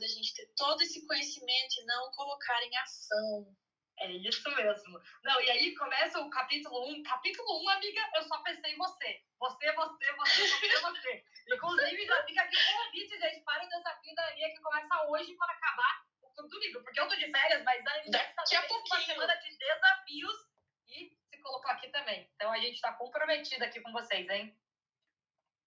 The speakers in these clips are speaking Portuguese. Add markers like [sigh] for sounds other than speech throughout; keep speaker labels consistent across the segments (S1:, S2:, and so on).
S1: da gente ter todo esse conhecimento e não colocar em ação.
S2: É isso mesmo. Não, e aí começa o capítulo 1. Capítulo 1, amiga, eu só pensei em você. Você, você, você, você, você. Inclusive, já fica aqui o convite, gente, para o desafio da Aninha que começa hoje para acabar o Clube do Livro. Porque eu tô de férias, mas a Aninha
S1: pouquinho.
S2: uma semana de desafios e se colocou aqui também. Então a gente está comprometida aqui com vocês, hein?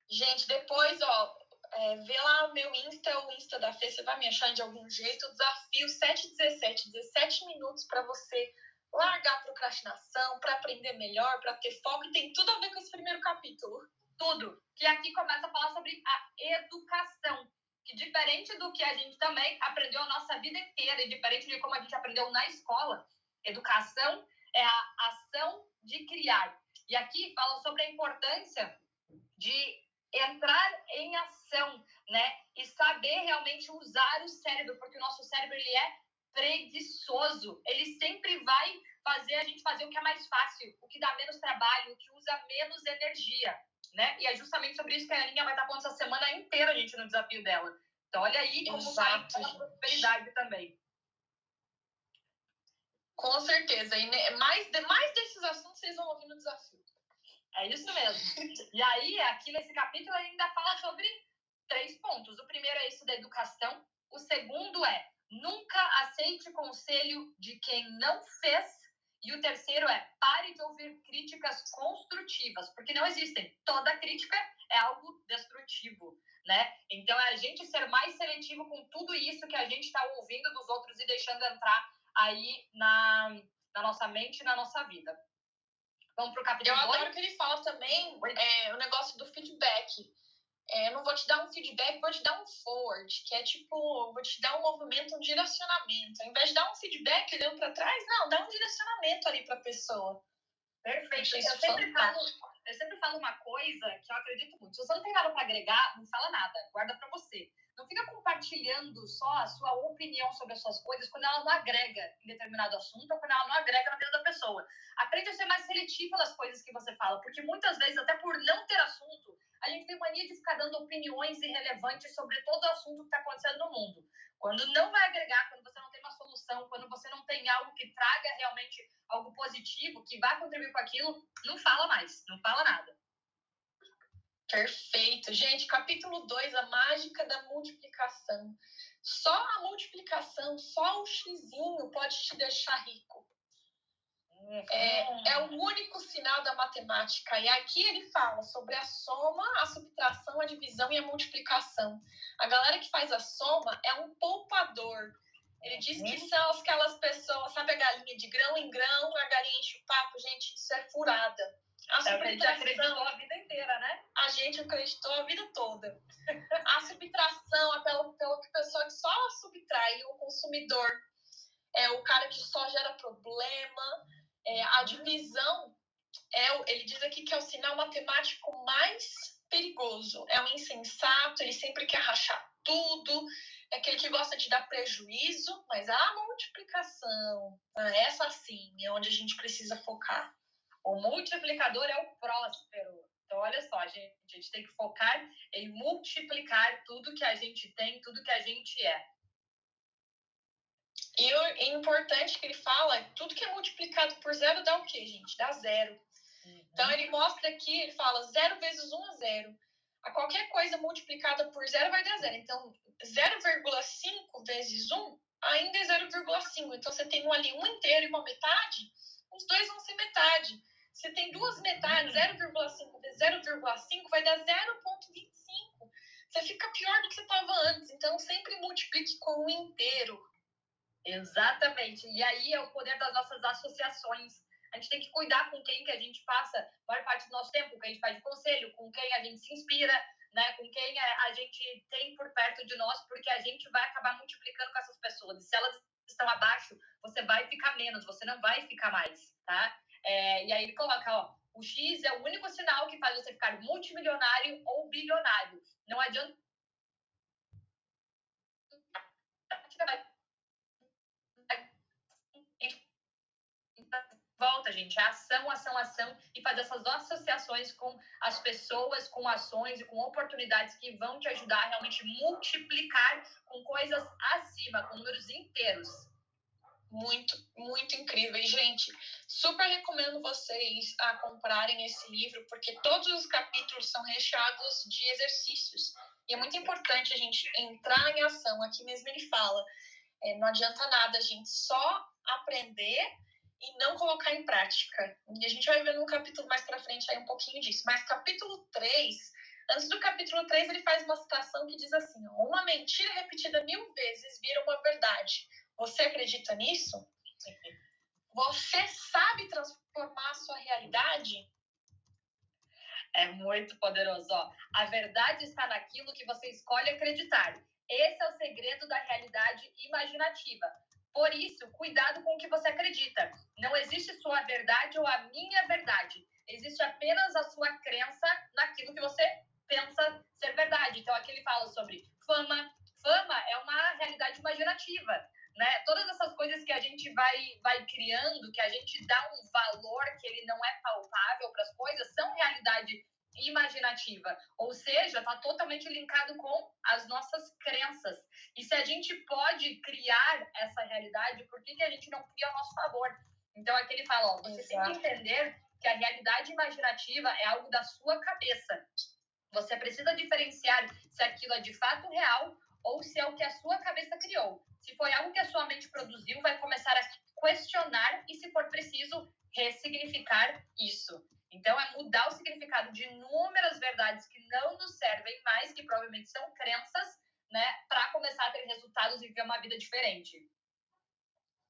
S1: Gente, depois, ó, é, vê lá o meu Insta, o Insta da Fê, você vai me achar de algum jeito. Desafio 717, 17 minutos para você largar a procrastinação, para aprender melhor, para ter foco. E tem tudo a ver com esse primeiro capítulo.
S2: Tudo. Que aqui começa a falar sobre a educação. Que diferente do que a gente também aprendeu a nossa vida inteira, e diferente de como a gente aprendeu na escola, educação é a ação de criar. E aqui fala sobre a importância de entrar em ação, né? E saber realmente usar o cérebro, porque o nosso cérebro ele é preguiçoso. Ele sempre vai fazer a gente fazer o que é mais fácil, o que dá menos trabalho, o que usa menos energia, né? E é justamente sobre isso que a Aninha vai estar falando essa semana inteira, gente, no desafio dela. Então, olha aí como
S1: Exato,
S2: vai a prosperidade também.
S1: Com certeza. E mais, mais desses assuntos vocês vão ouvir no desafio.
S2: É isso mesmo. E aí, aqui nesse capítulo, ainda fala sobre três pontos. O primeiro é isso da educação. O segundo é nunca aceite conselho de quem não fez. E o terceiro é pare de ouvir críticas construtivas, porque não existem. Toda crítica é algo destrutivo, né? Então é a gente ser mais seletivo com tudo isso que a gente está ouvindo dos outros e deixando entrar aí na, na nossa mente e na nossa vida. Vamos pro capítulo
S1: Eu adoro que ele fala também é, o negócio do feedback. É, eu não vou te dar um feedback, vou te dar um forward, que é tipo, vou te dar um movimento, um direcionamento. Ao invés de dar um feedback olhando para trás, não, dá um direcionamento ali para a pessoa.
S2: Perfeito. Eu sempre, falo, eu sempre falo uma coisa que eu acredito muito. Se você não tem nada para agregar, não fala nada, guarda para você. Não fica compartilhando só a sua opinião sobre as suas coisas quando ela não agrega em determinado assunto ou quando ela não agrega na vida da pessoa. Aprende a ser mais seletivo nas coisas que você fala, porque muitas vezes, até por não ter assunto, a gente tem mania de ficar dando opiniões irrelevantes sobre todo o assunto que está acontecendo no mundo. Quando não vai agregar, quando você não tem uma solução, quando você não tem algo que traga realmente algo positivo, que vai contribuir com aquilo, não fala mais, não fala nada.
S1: Perfeito. Gente, capítulo 2, a mágica da multiplicação. Só a multiplicação, só o xizinho pode te deixar rico. É, é, o único sinal da matemática. E aqui ele fala sobre a soma, a subtração, a divisão e a multiplicação. A galera que faz a soma é um poupador. Ele diz que uhum. são aquelas pessoas, sabe a galinha de grão em grão, a galinha enche o papo, gente, isso é furada.
S2: A, subtração, a gente acreditou a vida inteira, né?
S1: A gente acreditou a vida toda. a subtração é pela, pela pessoa que só subtrai, o consumidor é o cara que só gera problema. É, a divisão, é, ele diz aqui que é o sinal matemático mais perigoso. É o insensato, ele sempre quer rachar tudo, é aquele que gosta de dar prejuízo, mas a multiplicação, essa sim, é onde a gente precisa focar.
S2: O multiplicador é o próspero. Então, olha só, a gente, a gente tem que focar em multiplicar tudo que a gente tem, tudo que a gente é.
S1: E o importante que ele fala, tudo que é multiplicado por zero dá o quê, gente? Dá zero. Uhum. Então, ele mostra aqui, ele fala zero vezes um a zero. A qualquer coisa multiplicada por zero vai dar zero. Então, 0,5 vezes 1 ainda é 0,5. Então, você tem um ali um inteiro e uma metade, os dois vão ser metade. Você tem duas metades, 0,5 vezes 0,5 vai dar 0,25. Você fica pior do que você estava antes. Então, sempre multiplique com o inteiro.
S2: Exatamente. E aí é o poder das nossas associações. A gente tem que cuidar com quem que a gente passa a maior parte do nosso tempo, com quem a gente faz conselho, com quem a gente se inspira, né? com quem a gente tem por perto de nós, porque a gente vai acabar multiplicando com essas pessoas. Se elas estão abaixo, você vai ficar menos, você não vai ficar mais, tá? É, e aí ele coloca, ó, o X é o único sinal que faz você ficar multimilionário ou bilionário. Não adianta. Volta, gente. É ação, ação, ação e fazer essas associações com as pessoas, com ações e com oportunidades que vão te ajudar a realmente multiplicar com coisas acima, com números inteiros.
S1: Muito, muito incrível. E, gente, super recomendo vocês a comprarem esse livro, porque todos os capítulos são recheados de exercícios. E é muito importante a gente entrar em ação. Aqui mesmo ele fala: é, não adianta nada a gente só aprender e não colocar em prática. E a gente vai ver no capítulo mais para frente aí um pouquinho disso. Mas capítulo 3, antes do capítulo 3, ele faz uma citação que diz assim: Uma mentira repetida mil vezes vira uma verdade. Você acredita nisso? Você sabe transformar a sua realidade?
S2: É muito poderoso. Ó. A verdade está naquilo que você escolhe acreditar. Esse é o segredo da realidade imaginativa. Por isso, cuidado com o que você acredita. Não existe sua verdade ou a minha verdade. Existe apenas a sua crença naquilo que você pensa ser verdade. Então, aqui ele fala sobre fama. Fama é uma realidade imaginativa. Né? Todas essas coisas que a gente vai, vai criando, que a gente dá um valor que ele não é palpável para as coisas, são realidade imaginativa, ou seja, está totalmente linkado com as nossas crenças. E se a gente pode criar essa realidade, por que, que a gente não cria a nosso favor? Então aqui ele fala, ó, você Exato. tem que entender que a realidade imaginativa é algo da sua cabeça. Você precisa diferenciar se aquilo é de fato real ou se é o que a sua cabeça criou. Se foi algo que a sua mente produziu, vai começar a questionar e, se for preciso, ressignificar isso. Então, é mudar o significado de inúmeras verdades que não nos servem mais, que provavelmente são crenças, né, para começar a ter resultados e viver uma vida diferente.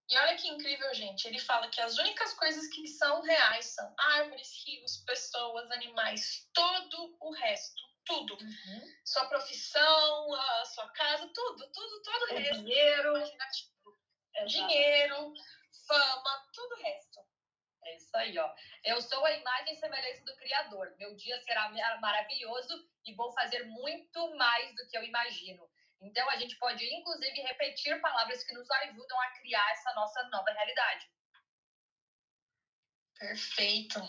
S1: E olha que incrível, gente. Ele fala que as únicas coisas que são reais são árvores, rios, pessoas, animais, todo o resto, tudo. Uhum. Sua profissão, a sua casa, tudo, tudo, todo o, resto.
S2: Dinheiro,
S1: dinheiro, fama, tudo o resto.
S2: É isso aí, ó. Eu sou a imagem e semelhança do Criador. Meu dia será maravilhoso e vou fazer muito mais do que eu imagino. Então, a gente pode, inclusive, repetir palavras que nos ajudam a criar essa nossa nova realidade.
S1: Perfeito.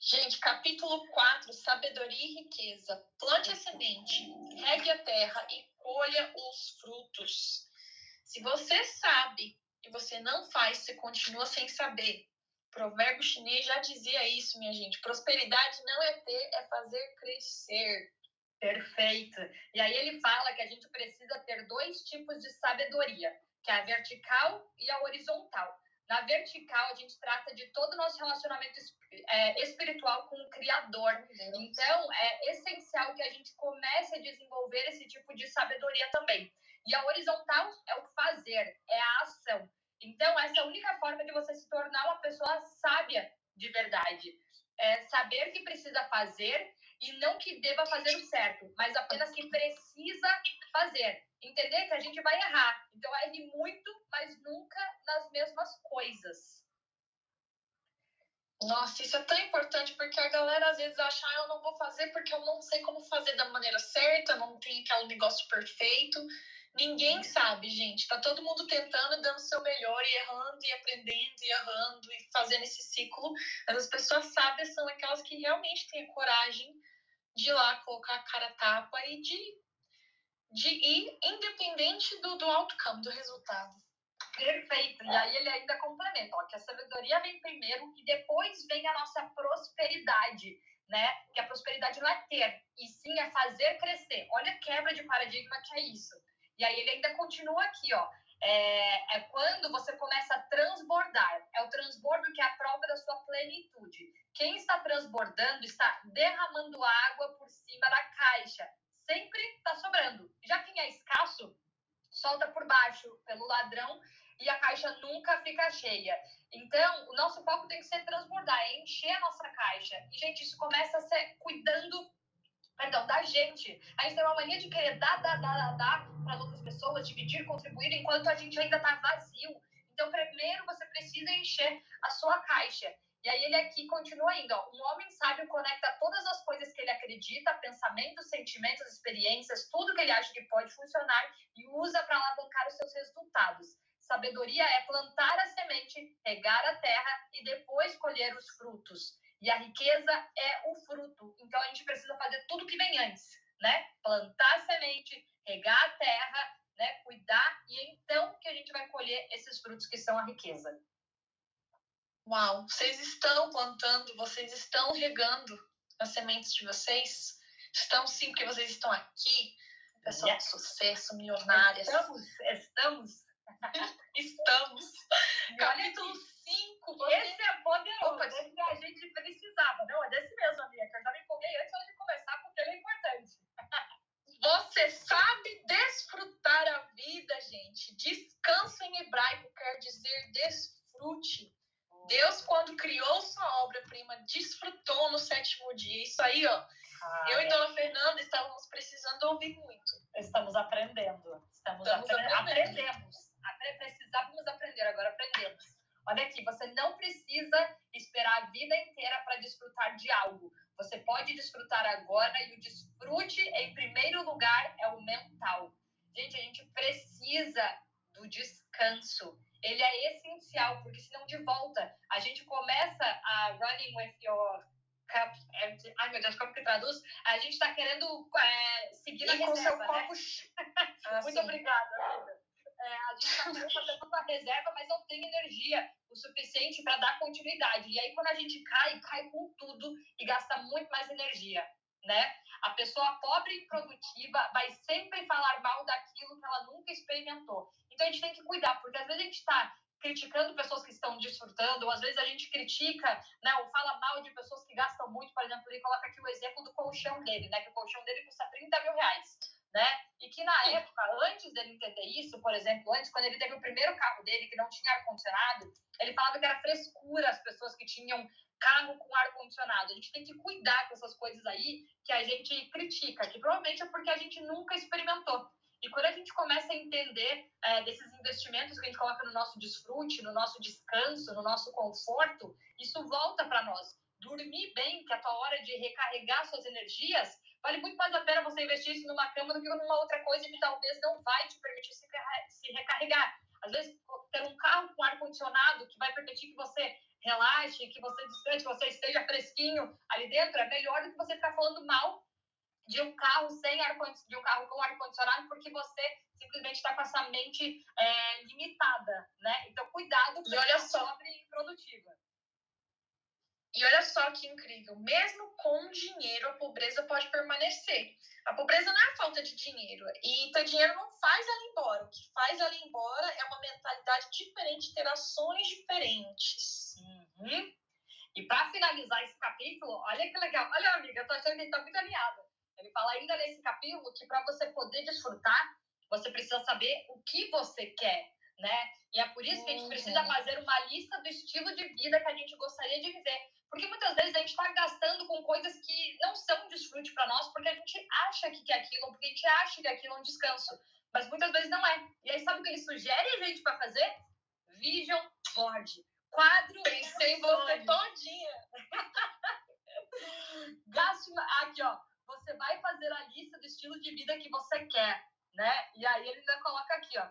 S1: Gente, capítulo 4, sabedoria e riqueza. Plante a semente, regue a terra e colha os frutos. Se você sabe e você não faz, você continua sem saber. Provérbio chinês já dizia isso, minha gente. Prosperidade não é ter, é fazer crescer.
S2: Perfeito. E aí ele fala que a gente precisa ter dois tipos de sabedoria, que é a vertical e a horizontal. Na vertical, a gente trata de todo o nosso relacionamento é, espiritual com o Criador. Então, é essencial que a gente comece a desenvolver esse tipo de sabedoria também. E a horizontal é o fazer, é a ação. Então, essa é a única forma de você se tornar uma pessoa sábia de verdade. É saber que precisa fazer e não que deva fazer o certo, mas apenas que precisa fazer. Entender que a gente vai errar. Então, erre muito, mas nunca nas mesmas coisas.
S1: Nossa, isso é tão importante porque a galera às vezes acha, ah, eu não vou fazer porque eu não sei como fazer da maneira certa, não tem aquele negócio perfeito. Ninguém sabe, gente. Tá todo mundo tentando, dando o seu melhor e errando e aprendendo e errando e fazendo esse ciclo. Mas as pessoas sábias são aquelas que realmente têm a coragem de ir lá colocar a cara tapa e de, de ir independente do, do outcome, do resultado.
S2: Perfeito. E aí ele ainda complementa, ó, que a sabedoria vem primeiro e depois vem a nossa prosperidade, né? Que a prosperidade não é ter, e sim é fazer crescer. Olha a quebra de paradigma que é isso. E aí ele ainda continua aqui, ó. É, é, quando você começa a transbordar. É o transbordo que é a prova da sua plenitude. Quem está transbordando está derramando água por cima da caixa. Sempre está sobrando. Já quem é escasso, solta por baixo pelo ladrão e a caixa nunca fica cheia. Então, o nosso foco tem que ser transbordar, é encher a nossa caixa. E, gente, isso começa a ser cuidando perdão, da gente. A gente tem uma mania de querer dar, dar, dar, dar para as outras pessoas, dividir, contribuir, enquanto a gente ainda está vazio. Então, primeiro você precisa encher a sua caixa. E aí ele aqui continua ainda, ó, um homem sábio conecta todas as coisas que ele acredita, pensamentos, sentimentos, experiências, tudo que ele acha que pode funcionar e usa para alavancar os seus resultados. Sabedoria é plantar a semente, regar a terra e depois colher os frutos. E a riqueza é o fruto. Então a gente precisa fazer tudo que vem antes, né? Plantar a semente, regar a terra, né? Cuidar e então que a gente vai colher esses frutos que são a riqueza.
S1: Uau, vocês estão plantando, vocês estão regando as sementes de vocês? Estão sim, porque vocês estão aqui, pessoal yes. de sucesso, milionárias.
S2: Estamos, estamos. [laughs]
S1: estamos. Capítulo 5.
S2: Você... Esse é poderoso, Opa, esse que a gente precisava. Não, é desse mesmo, amiga, que eu já me empolguei antes de começar, porque ele é importante. [laughs]
S1: Você sabe desfrutar a vida, gente. Descanso em hebraico quer dizer desfrute. Deus, quando criou sua obra-prima, desfrutou no sétimo dia. Isso aí, ó. Ah, eu é. e Dona Fernanda estávamos precisando ouvir muito.
S2: Estamos aprendendo. Estamos, Estamos aprendendo. Aprendemos. Apre precisávamos aprender, agora aprendemos. Olha aqui, você não precisa esperar a vida inteira para desfrutar de algo. Você pode desfrutar agora e o desfrute, em primeiro lugar, é o mental. Gente, a gente precisa do descanso ele é essencial, porque senão de volta a gente começa a running with your cup empty. Ai meu Deus, como que traduz? A gente está querendo é, seguir na reserva, seu né? copo. Ah, [laughs] Muito obrigada, é, a gente está querendo fazer tanta reserva, mas não tem energia o suficiente para dar continuidade. E aí, quando a gente cai, cai com tudo e gasta muito mais energia, né? A pessoa pobre e produtiva vai sempre falar mal daquilo que ela nunca experimentou. Então a gente tem que cuidar, porque às vezes a gente está criticando pessoas que estão desfrutando, ou às vezes a gente critica, né, ou fala mal de pessoas que gastam muito, por exemplo, ele coloca aqui o exemplo do colchão dele, né, que o colchão dele custa 30 mil reais, né, e que na época, antes dele entender isso, por exemplo, antes, quando ele teve o primeiro carro dele, que não tinha ar-condicionado, ele falava que era frescura as pessoas que tinham carro com ar-condicionado. A gente tem que cuidar com essas coisas aí que a gente critica, que provavelmente é porque a gente nunca experimentou. E quando a gente começa a entender é, desses investimentos que a gente coloca no nosso desfrute, no nosso descanso, no nosso conforto, isso volta para nós. Dormir bem, que é a tua hora de recarregar suas energias, vale muito mais a pena você investir isso numa cama do que numa outra coisa que talvez não vai te permitir se, recarregar. Às vezes, ter um carro com ar-condicionado que vai permitir que você relaxe, que você descanse, que você esteja fresquinho ali dentro, é melhor do que você ficar falando mal de um carro sem ar de um carro com ar condicionado porque você simplesmente está com essa mente é, limitada, né? Então cuidado
S1: com olha só
S2: sobre produtiva.
S1: E olha só que incrível, mesmo com dinheiro a pobreza pode permanecer. A pobreza não é a falta de dinheiro e ter dinheiro não faz ela embora. O que faz ela embora é uma mentalidade diferente, ter ações diferentes.
S2: Uhum. E para finalizar esse capítulo, olha que legal. Olha, amiga, eu tô achando que ele tá muito alinhado. Ele fala ainda nesse capítulo que para você poder desfrutar, você precisa saber o que você quer, né? E é por isso que a gente precisa uhum. fazer uma lista do estilo de vida que a gente gostaria de viver. Porque muitas vezes a gente está gastando com coisas que não são desfrute para nós, porque a gente acha que quer aquilo, porque a gente acha que aquilo é um descanso. Mas muitas vezes não é. E aí, sabe o que ele sugere a gente para fazer? Vision board. Quadro.
S1: Pensei em você todinha. [laughs]
S2: Gaste. Aqui, ó você vai fazer a lista do estilo de vida que você quer, né? E aí ele ainda coloca aqui, ó.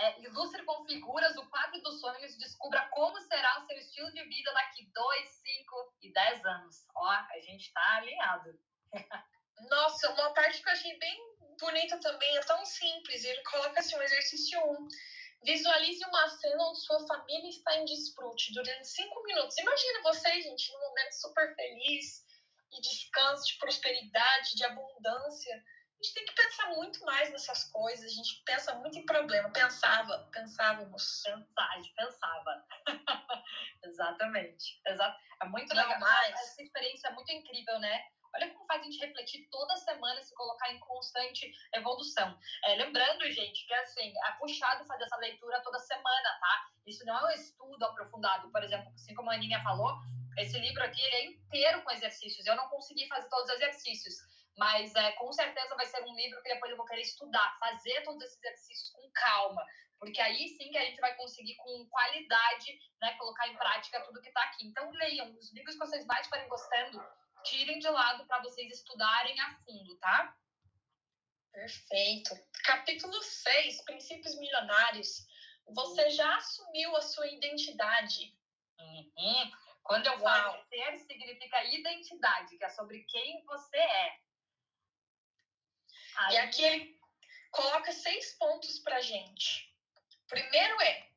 S2: É, ilustre com figuras o quadro dos sonhos descubra como será o seu estilo de vida daqui 2, 5 e 10 anos. Ó, a gente tá alinhado. [laughs]
S1: Nossa, uma parte que eu achei bem bonita também, é tão simples. Ele coloca assim, um exercício 1. Um, visualize uma cena onde sua família está em desfrute durante 5 minutos. Imagina você, gente, num momento super feliz, de descanso, de prosperidade, de abundância. A gente tem que pensar muito mais nessas coisas, a gente pensa muito em problema. Pensava, pensávamos.
S2: Pensar, a gente pensava. [laughs] Exatamente. Exato. É muito Não legal. Mais. Essa experiência é muito incrível, né? Olha como faz a gente refletir toda semana e se colocar em constante evolução. É, lembrando, gente, que assim, é puxado fazer essa leitura toda semana, tá? Isso não é um estudo aprofundado, por exemplo, assim como a Aninha falou, esse livro aqui ele é inteiro com exercícios. Eu não consegui fazer todos os exercícios, mas é, com certeza vai ser um livro que depois eu vou querer estudar, fazer todos esses exercícios com calma, porque aí sim que a gente vai conseguir com qualidade, né, colocar em prática tudo que está aqui. Então leiam os livros que vocês mais forem gostando, tirem de lado para vocês estudarem a fundo, tá?
S1: Perfeito. Capítulo 6, Princípios Milionários. você já assumiu a sua identidade.
S2: Uhum. Quando eu falo ser, significa identidade, que é sobre quem você é.
S1: Aí... E aqui ele coloca seis pontos pra gente. Primeiro é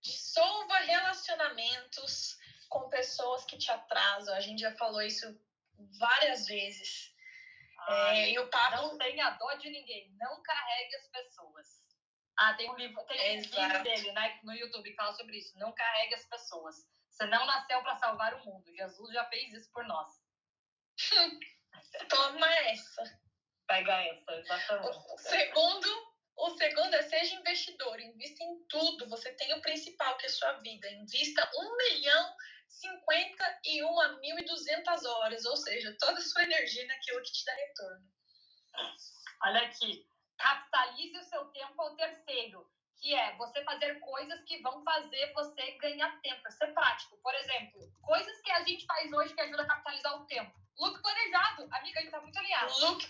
S1: dissolva relacionamentos com pessoas que te atrasam. A gente já falou isso várias vezes.
S2: Ai, é, e o papo... Não tenha dó de ninguém. Não carregue as pessoas. Ah, tem um livro, tem um vídeo dele né, no YouTube que fala sobre isso. Não carregue as pessoas. Você não nasceu para salvar o mundo. Jesus já fez isso por nós. [laughs]
S1: Toma essa.
S2: Pega essa, exatamente.
S1: O segundo, o segundo é seja investidor. Invista em tudo. Você tem o principal, que é a sua vida. Invista um milhão 51 a 1.200 horas, ou seja, toda a sua energia naquilo que te dá retorno.
S2: Olha aqui, capitalize o seu tempo ao terceiro, que é você fazer coisas que vão fazer você ganhar tempo, é ser prático. Por exemplo, coisas que a gente faz hoje que ajuda a capitalizar o tempo. Look planejado, amiga, a gente tá muito alinhado.
S1: Look,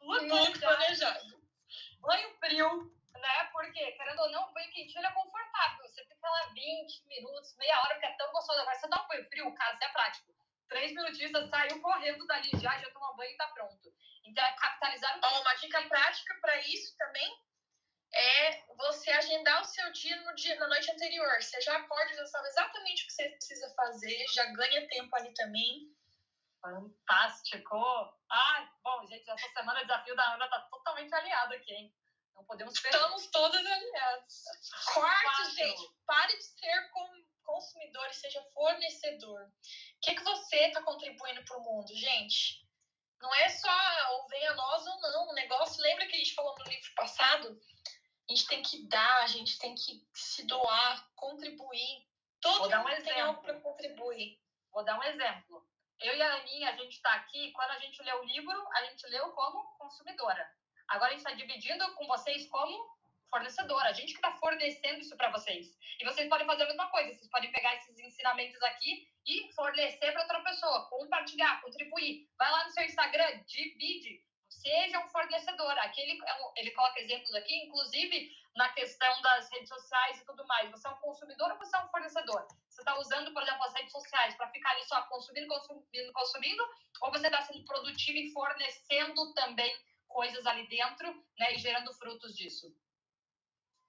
S1: look, look planejado. planejado.
S2: Banho frio, né? Porque, querendo ou não, o banho quentinho é confortável. Você fica lá 20 minutos, meia hora, porque é tão gostoso. Agora, você dá um banho frio, cara, isso é prático. Três minutinhos, você saiu correndo dali já, já toma banho e tá pronto. Então, é capitalizar o
S1: tempo. Uma dica prática para isso também é você agendar o seu dia no dia na noite anterior. Você já acorda, já sabe exatamente o que você precisa fazer, já ganha tempo ali também.
S2: Fantástico! Ah, bom, gente, essa semana o desafio da Ana tá totalmente alinhado aqui, hein? Não podemos
S1: perder. Estamos todas alinhadas. Quarto, Quatro. gente, pare de ser consumidor e seja fornecedor. O que, que você está contribuindo para o mundo, gente? Não é só ou venha nós ou não. O negócio, lembra que a gente falou no? A gente tem que dar, a gente tem que se doar, contribuir. Todo
S2: Vou dar um exemplo.
S1: para contribuir.
S2: Vou dar um exemplo. Eu e a Aninha, a gente está aqui, quando a gente lê o livro, a gente leu como consumidora. Agora a gente está dividindo com vocês como fornecedora. A gente que está fornecendo isso para vocês. E vocês podem fazer a mesma coisa. Vocês podem pegar esses ensinamentos aqui e fornecer para outra pessoa, compartilhar, contribuir. Vai lá no seu Instagram, divide. Seja um fornecedor. Aqui ele, é ele coloca exemplos aqui, inclusive na questão das redes sociais e tudo mais. Você é um consumidor ou você é um fornecedor? Você está usando, por exemplo, as redes sociais para ficar ali só consumindo, consumindo, consumindo? Ou você está sendo produtivo e fornecendo também coisas ali dentro, né, e gerando frutos disso.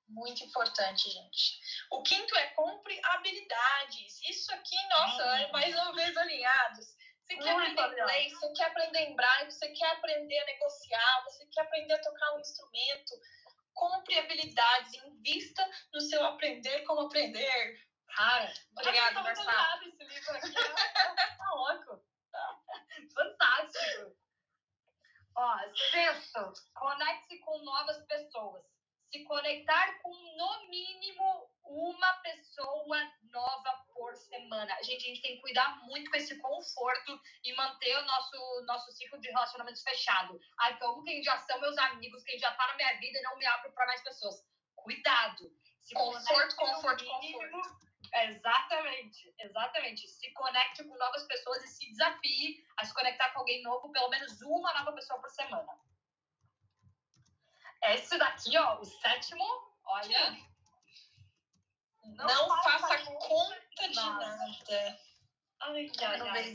S1: Muito importante, gente. O quinto é compre habilidades. Isso aqui, nossa, hum. é mais uma vez alinhados. Você quer Muito aprender inglês, você quer aprender em braille, você quer aprender a negociar, você quer aprender a tocar um instrumento. Compre habilidades, invista no seu aprender como aprender.
S2: Cara, obrigada, Marcelo. esse livro aqui, tá louco. Fantástico. Ó, sexto, conecte-se com novas pessoas. Se conectar com no mínimo uma pessoa nova por semana. Gente, a gente tem que cuidar muito com esse conforto e manter o nosso, nosso ciclo de relacionamentos fechado. Ai, como quem já são meus amigos, quem já tá na minha vida e não me abro para mais pessoas. Cuidado.
S1: Se conforto, conforto, conforto
S2: Exatamente, exatamente. Se conecte com novas pessoas e se desafie a se conectar com alguém novo, pelo menos uma nova pessoa por semana. Esse daqui, ó, o sétimo, olha.
S1: Não, não faça, faça conta de nada. nada. Ai, ai, ai.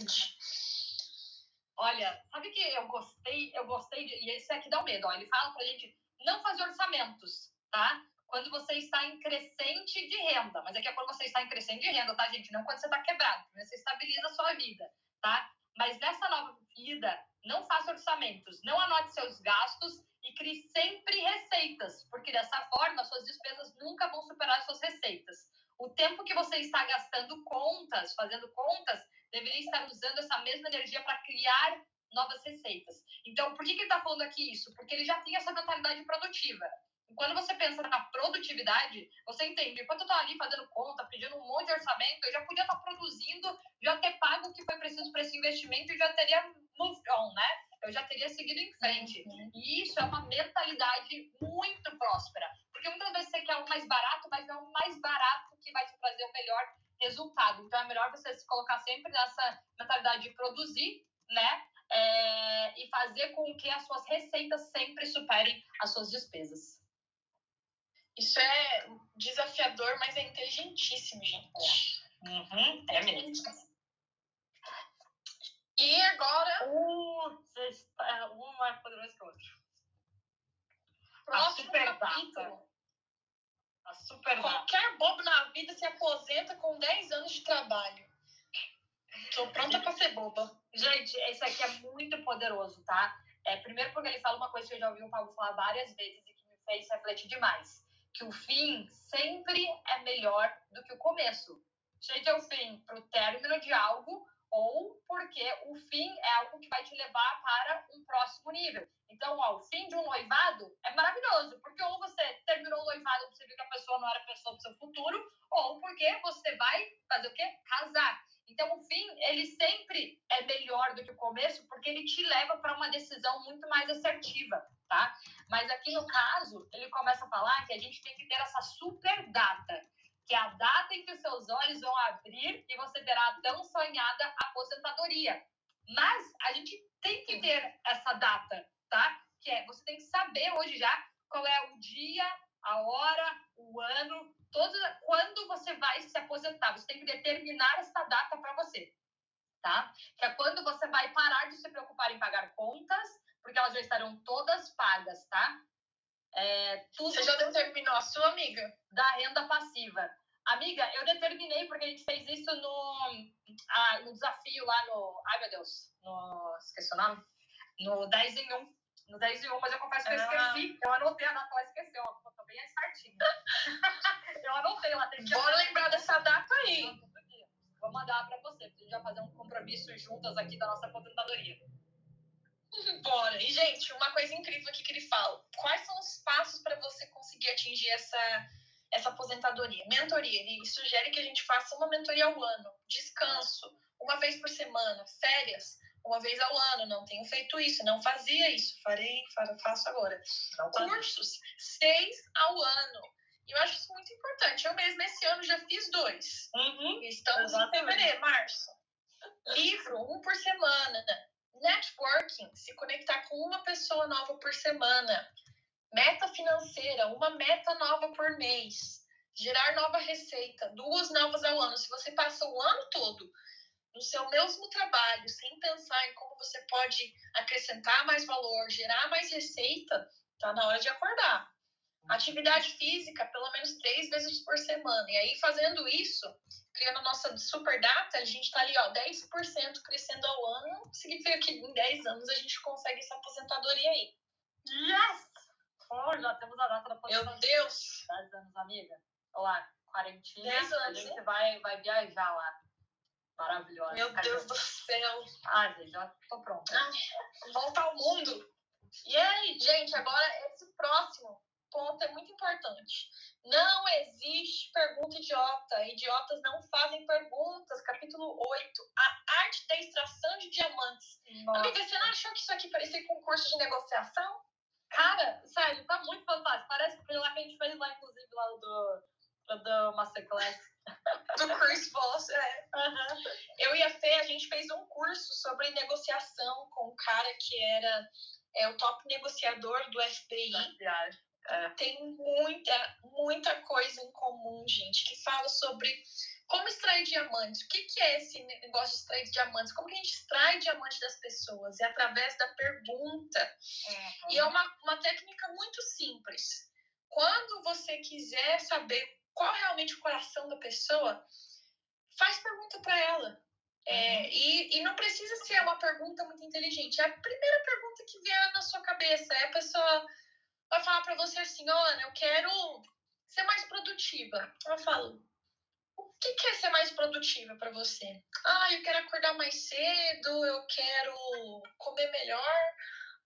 S2: Olha, sabe que eu gostei, eu gostei de, e esse aqui dá um medo, ó, ele fala pra gente não fazer orçamentos, tá? quando você está em crescente de renda. Mas aqui é quando você está em crescente de renda, tá, gente? Não quando você está quebrado. Você estabiliza a sua vida, tá? Mas nessa nova vida, não faça orçamentos, não anote seus gastos e crie sempre receitas, porque dessa forma suas despesas nunca vão superar suas receitas. O tempo que você está gastando contas, fazendo contas, deveria estar usando essa mesma energia para criar novas receitas. Então, por que, que ele está falando aqui isso? Porque ele já tem essa mentalidade produtiva quando você pensa na produtividade, você entende, enquanto eu estou ali fazendo conta, pedindo um monte de orçamento, eu já podia estar produzindo, já ter pago o que foi preciso para esse investimento e já teria moved on, né? Eu já teria seguido em frente. Uhum. E isso é uma mentalidade muito próspera. Porque muitas vezes você quer o mais barato, mas não é o mais barato que vai te trazer o melhor resultado. Então é melhor você se colocar sempre nessa mentalidade de produzir, né? É, e fazer com que as suas receitas sempre superem as suas despesas.
S1: Isso é desafiador, mas é inteligentíssimo, gente.
S2: É, uhum, é mesmo.
S1: E agora.
S2: Uh, um mais poderoso que o outro.
S1: Próximo a capítulo.
S2: A super
S1: Qualquer bobo na vida se aposenta com 10 anos de trabalho. Tô pronta pra ser boba.
S2: Gente, esse aqui é muito poderoso, tá? É, primeiro porque ele fala uma coisa que eu já ouvi o Paulo falar várias vezes e que me fez refletir demais. Que o fim sempre é melhor do que o começo. Seja o fim pro término de algo ou porque o fim é algo que vai te levar para um próximo nível. Então, ó, o fim de um noivado é maravilhoso, porque ou você terminou o noivado porque você viu que a pessoa não era a pessoa do seu futuro, ou porque você vai fazer o quê? Casar. Então, o fim, ele sempre é melhor do que o começo, porque ele te leva para uma decisão muito mais assertiva, tá? Mas aqui no caso, ele começa a falar que a gente tem que ter essa super data que é a data em que os seus olhos vão abrir e você terá a tão sonhada aposentadoria. Mas a gente tem que ter essa data, tá? Que é, você tem que saber hoje já qual é o dia, a hora, o ano, todo, quando você vai se aposentar. Você tem que determinar essa data para você, tá? Que é quando você vai parar de se preocupar em pagar contas, porque elas já estarão todas pagas, tá?
S1: É, tudo Você já determinou a sua amiga?
S2: Da renda passiva. Amiga, eu determinei porque a gente fez isso no, ah, no desafio lá no. Ai, meu Deus. No, esqueci o nome? No 10 em 1. No 10 em 1, mas eu confesso que eu ah. esqueci. Eu anotei a data, ela esqueceu. Eu tô bem certinho. [laughs] eu anotei lá. Tem
S1: que Bora lembrar dessa data aí.
S2: Vou mandar pra você, pra gente já fazer um compromisso juntas aqui da nossa aposentadoria.
S1: Bora. E, gente, uma coisa incrível aqui que ele fala. Quais são os passos para você conseguir atingir essa, essa aposentadoria? Mentoria. Ele sugere que a gente faça uma mentoria ao ano. Descanso. Uma vez por semana. Férias. Uma vez ao ano. Não tenho feito isso. Não fazia isso. Farei, faço agora. Não Cursos. Seis ao ano. E eu acho isso muito importante. Eu mesma esse ano já fiz dois.
S2: Uhum,
S1: Estamos exatamente. em fevereiro, março. Livro, um por semana Networking, se conectar com uma pessoa nova por semana. Meta financeira, uma meta nova por mês. Gerar nova receita, duas novas ao ano. Se você passa o ano todo no seu mesmo trabalho, sem pensar em como você pode acrescentar mais valor, gerar mais receita, tá na hora de acordar. Atividade física, pelo menos três vezes por semana. E aí, fazendo isso, criando a nossa super data, a gente está ali, ó, 10% crescendo ao ano. Significa que em 10 anos a gente consegue essa aposentadoria aí.
S2: Yes! Oh, já temos a data da aposentadoria.
S1: Meu Deus!
S2: 10 anos, amiga. Olá, quarentinha. 10 anos. A gente vai, vai viajar lá. Maravilhosa.
S1: Meu Deus do céu.
S2: Ai, gente, já tô pronta.
S1: Ai, volta ao mundo. E aí, gente, agora esse próximo ponto é muito importante. Não existe pergunta idiota. Idiotas não fazem perguntas. Capítulo 8. A arte da extração de diamantes. Nossa. Amiga, você não achou que isso aqui parecia concurso de negociação?
S2: Cara, sério, tá muito fantástico. Parece que lá que a gente fez lá, inclusive, lá do, do Masterclass. [laughs]
S1: do Chris Voss, é. Uhum. Eu e a Fê, a gente fez um curso sobre negociação com um cara que era é, o top negociador do FBI. É, tem muita, muita coisa em comum, gente, que fala sobre como extrair diamantes. O que, que é esse negócio de extrair diamantes? Como que a gente extrai diamante das pessoas? É através da pergunta. Uhum. E é uma, uma técnica muito simples. Quando você quiser saber qual realmente o coração da pessoa, faz pergunta para ela. É, uhum. e, e não precisa ser uma pergunta muito inteligente. É a primeira pergunta que vier na sua cabeça. É a pessoa vai falar para você assim, Ana, eu quero ser mais produtiva. Ela fala, o que, que é ser mais produtiva para você? Ah, eu quero acordar mais cedo, eu quero comer melhor.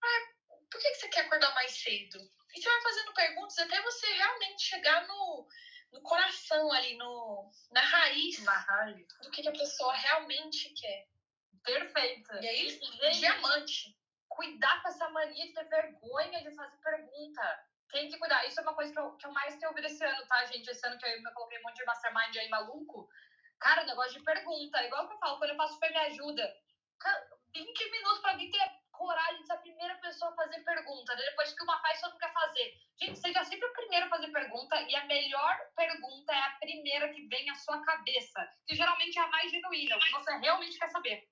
S1: Ah, por que, que você quer acordar mais cedo? E você vai fazendo perguntas até você realmente chegar no, no coração ali, no, na raiz,
S2: na raiz.
S1: do que, que a pessoa realmente quer.
S2: Perfeito.
S1: E aí, e, diamante
S2: cuidar com essa mania de ter vergonha de fazer pergunta. Tem que cuidar. Isso é uma coisa que eu, que eu mais tenho ouvido esse ano, tá, gente? Esse ano que eu, eu coloquei um monte de mastermind aí maluco. Cara, o negócio de pergunta. Igual que eu falo, quando eu faço Fê Me Ajuda. 20 minutos pra alguém ter coragem de ser a primeira pessoa a fazer pergunta. Depois que uma faz, só não quer fazer. Gente, seja sempre o primeiro a fazer pergunta e a melhor pergunta é a primeira que vem à sua cabeça, que geralmente é a mais genuína, o que você realmente quer saber.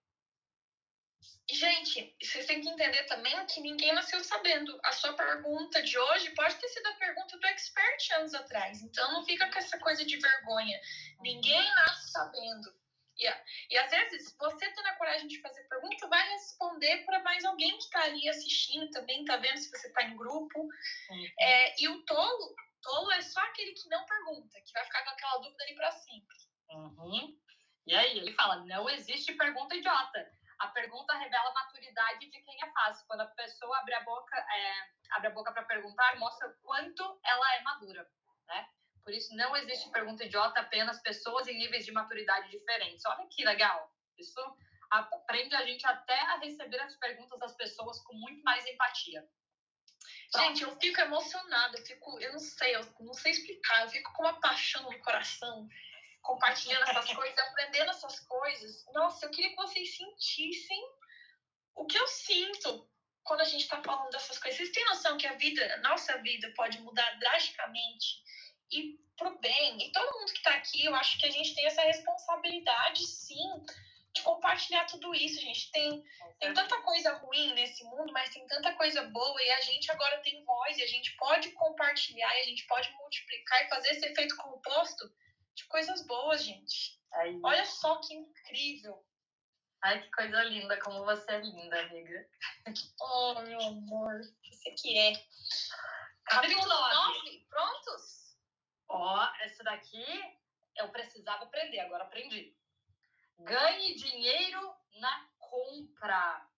S1: Gente, vocês têm que entender também que ninguém nasceu sabendo. A sua pergunta de hoje pode ter sido a pergunta do expert anos atrás. Então não fica com essa coisa de vergonha. Ninguém nasce sabendo. E, e às vezes, você tendo a coragem de fazer pergunta, vai responder para mais alguém que está ali assistindo também, tá vendo se você está em grupo. Uhum. É, e o tolo, tolo é só aquele que não pergunta, que vai ficar com aquela dúvida ali para sempre.
S2: Uhum. E aí, ele fala: não existe pergunta idiota. A pergunta revela a maturidade de quem a faz. Quando a pessoa abre a boca, é, abre a boca para perguntar, mostra o quanto ela é madura, né? Por isso, não existe pergunta idiota, apenas pessoas em níveis de maturidade diferentes. Olha que legal. Isso aprende a gente até a receber as perguntas das pessoas com muito mais empatia.
S1: Gente, eu fico emocionada, eu fico, eu não sei, eu não sei explicar, eu fico com uma paixão no coração, compartilhando essas [laughs] coisas, aprendendo essas coisas. Nossa, eu queria que vocês sentissem o que eu sinto quando a gente está falando dessas coisas. Vocês têm noção que a vida, a nossa vida pode mudar drasticamente e pro bem. E todo mundo que está aqui, eu acho que a gente tem essa responsabilidade, sim, de compartilhar tudo isso. A gente tem, tem tanta coisa ruim nesse mundo, mas tem tanta coisa boa e a gente agora tem voz e a gente pode compartilhar e a gente pode multiplicar e fazer esse efeito composto de coisas boas, gente. Aí. Olha só que incrível.
S2: Ai, que coisa linda, como você é linda, amiga.
S1: Oh, meu amor, você que é. Capítulo 9. Prontos?
S2: Ó, essa daqui eu precisava aprender, agora aprendi. Ganhe dinheiro na compra.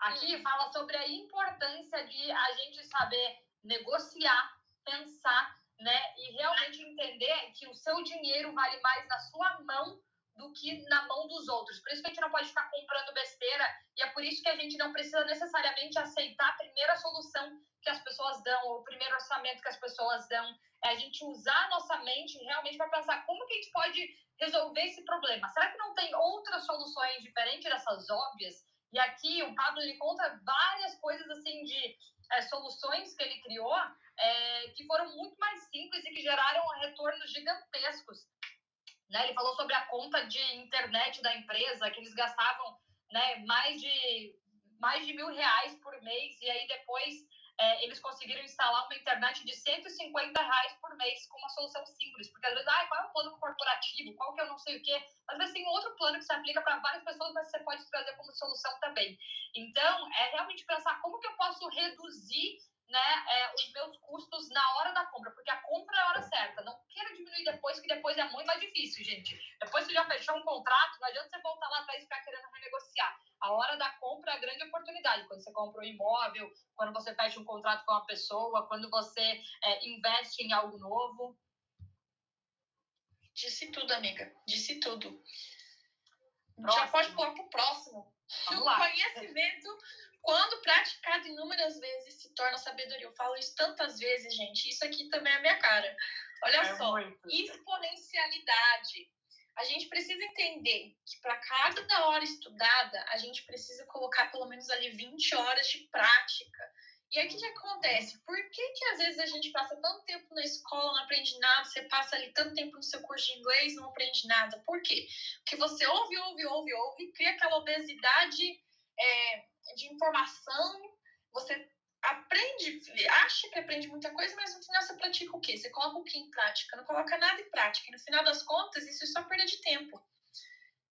S2: Aqui hum. fala sobre a importância de a gente saber negociar, pensar, né? E realmente entender que o seu dinheiro vale mais na sua mão do que na mão dos outros. Por isso que a gente não pode ficar comprando besteira e é por isso que a gente não precisa necessariamente aceitar a primeira solução que as pessoas dão ou o primeiro orçamento que as pessoas dão. É a gente usar a nossa mente realmente para pensar como que a gente pode resolver esse problema. Será que não tem outras soluções diferentes dessas óbvias? E aqui o Pablo ele conta várias coisas assim de é, soluções que ele criou é, que foram muito mais simples e que geraram retornos gigantescos. Né? Ele falou sobre a conta de internet da empresa, que eles gastavam né, mais, de, mais de mil reais por mês, e aí depois é, eles conseguiram instalar uma internet de 150 reais por mês com uma solução simples. Porque às vezes, ah, qual é o plano corporativo? Qual que eu não sei o quê? Às vezes tem outro plano que se aplica para várias pessoas, mas você pode trazer como solução também. Então, é realmente pensar como que eu posso reduzir né, é, os meus custos na hora da compra, porque a compra é a hora certa. Não queira diminuir depois, que depois é muito mais difícil, gente. Depois que já fechou um contrato, não adianta você voltar lá atrás e ficar querendo renegociar. A hora da compra é a grande oportunidade. Quando você compra um imóvel, quando você fecha um contrato com uma pessoa, quando você é, investe em algo novo.
S1: Disse tudo, amiga. Disse tudo. Próximo. Já pode pular para o próximo. Vamos [laughs] o lá. conhecimento quando praticado inúmeras vezes, se torna sabedoria. Eu falo isso tantas vezes, gente. Isso aqui também é a minha cara. Olha é só, muito. exponencialidade. A gente precisa entender que para cada hora estudada, a gente precisa colocar pelo menos ali 20 horas de prática. E aí o que, que acontece? Por que, que às vezes a gente passa tanto tempo na escola, não aprende nada, você passa ali tanto tempo no seu curso de inglês não aprende nada? Por quê? Porque você ouve, ouve, ouve, ouve, cria aquela obesidade é, de informação, você aprende, acha que aprende muita coisa, mas no final você pratica o quê? Você coloca o quê em prática? Não coloca nada em prática. E no final das contas, isso é só perda de tempo.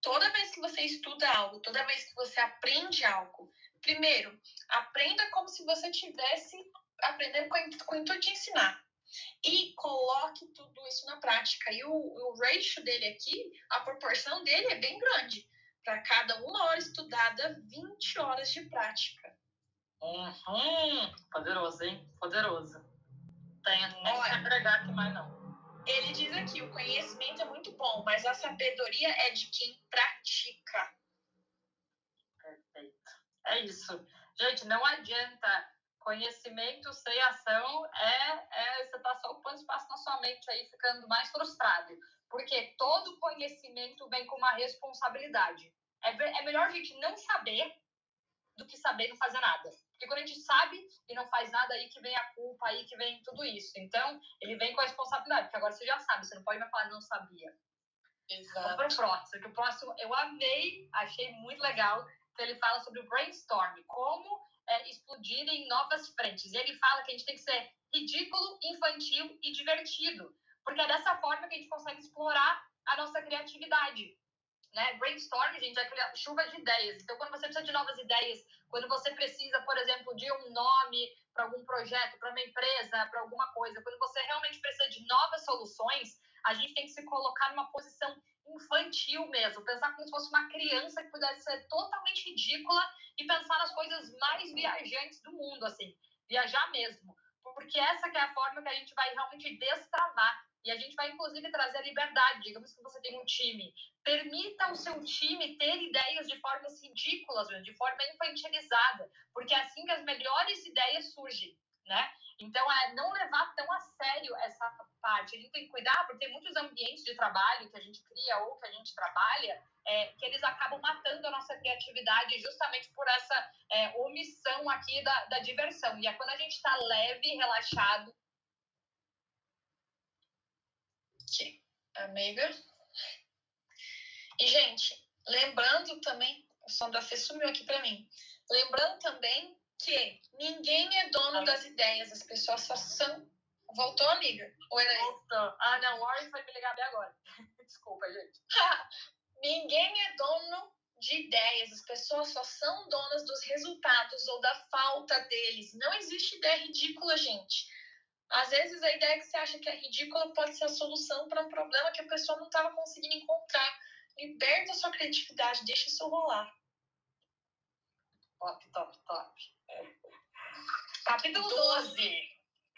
S1: Toda vez que você estuda algo, toda vez que você aprende algo, primeiro, aprenda como se você tivesse aprendendo com o intuito de ensinar. E coloque tudo isso na prática. E o, o ratio dele aqui, a proporção dele é bem grande para cada uma hora estudada, 20 horas de prática.
S2: Uhum. Poderoso, hein? Poderoso. Tenho nem que agregar aqui mais não.
S1: Ele diz aqui, o conhecimento é muito bom, mas a sabedoria é de quem pratica.
S2: Perfeito. É isso. Gente, não adianta. Conhecimento sem ação é, é você tá só ocupando espaço na sua mente aí, ficando mais frustrado. Porque todo conhecimento vem com uma responsabilidade. É, é melhor a gente não saber do que saber não fazer nada. Porque quando a gente sabe e não faz nada, aí que vem a culpa, aí que vem tudo isso. Então, ele vem com a responsabilidade, porque agora você já sabe, você não pode mais falar, não sabia.
S1: Exato.
S2: Vamos para o próximo, que o próximo eu amei, achei muito legal, que ele fala sobre o brainstorm, como é, explodir em novas frentes. E ele fala que a gente tem que ser ridículo, infantil e divertido, porque é dessa forma que a gente consegue explorar a nossa criatividade. Né? Brainstorm, gente, é chuva de ideias. Então, quando você precisa de novas ideias, quando você precisa, por exemplo, de um nome para algum projeto, para uma empresa, para alguma coisa, quando você realmente precisa de novas soluções, a gente tem que se colocar numa posição infantil mesmo, pensar como se fosse uma criança que pudesse ser totalmente ridícula e pensar nas coisas mais viajantes do mundo, assim, viajar mesmo, porque essa é a forma que a gente vai realmente destravar e a gente vai, inclusive, trazer liberdade. Digamos que você tem um time. Permita o seu time ter ideias de formas ridículas, de forma infantilizada, porque é assim que as melhores ideias surgem, né? Então, é não levar tão a sério essa parte. A gente tem que cuidar, porque tem muitos ambientes de trabalho que a gente cria ou que a gente trabalha, é, que eles acabam matando a nossa criatividade justamente por essa é, omissão aqui da, da diversão. E é quando a gente está leve, relaxado.
S1: Aqui, amiga. E, gente, lembrando também, o som da Fê sumiu aqui para mim. Lembrando também que ninguém é dono das ideias, as pessoas só são. Voltou, amiga?
S2: Oi, Elaine. Voltou. Ah, não, o Warren foi me ligar bem agora. [laughs] Desculpa, gente. [laughs]
S1: ninguém é dono de ideias, as pessoas só são donas dos resultados ou da falta deles. Não existe ideia ridícula, gente. Às vezes a ideia que você acha que é ridícula pode ser a solução para um problema que a pessoa não estava conseguindo encontrar. Liberta a sua criatividade, deixa isso rolar.
S2: Top, top, top. Capítulo 12.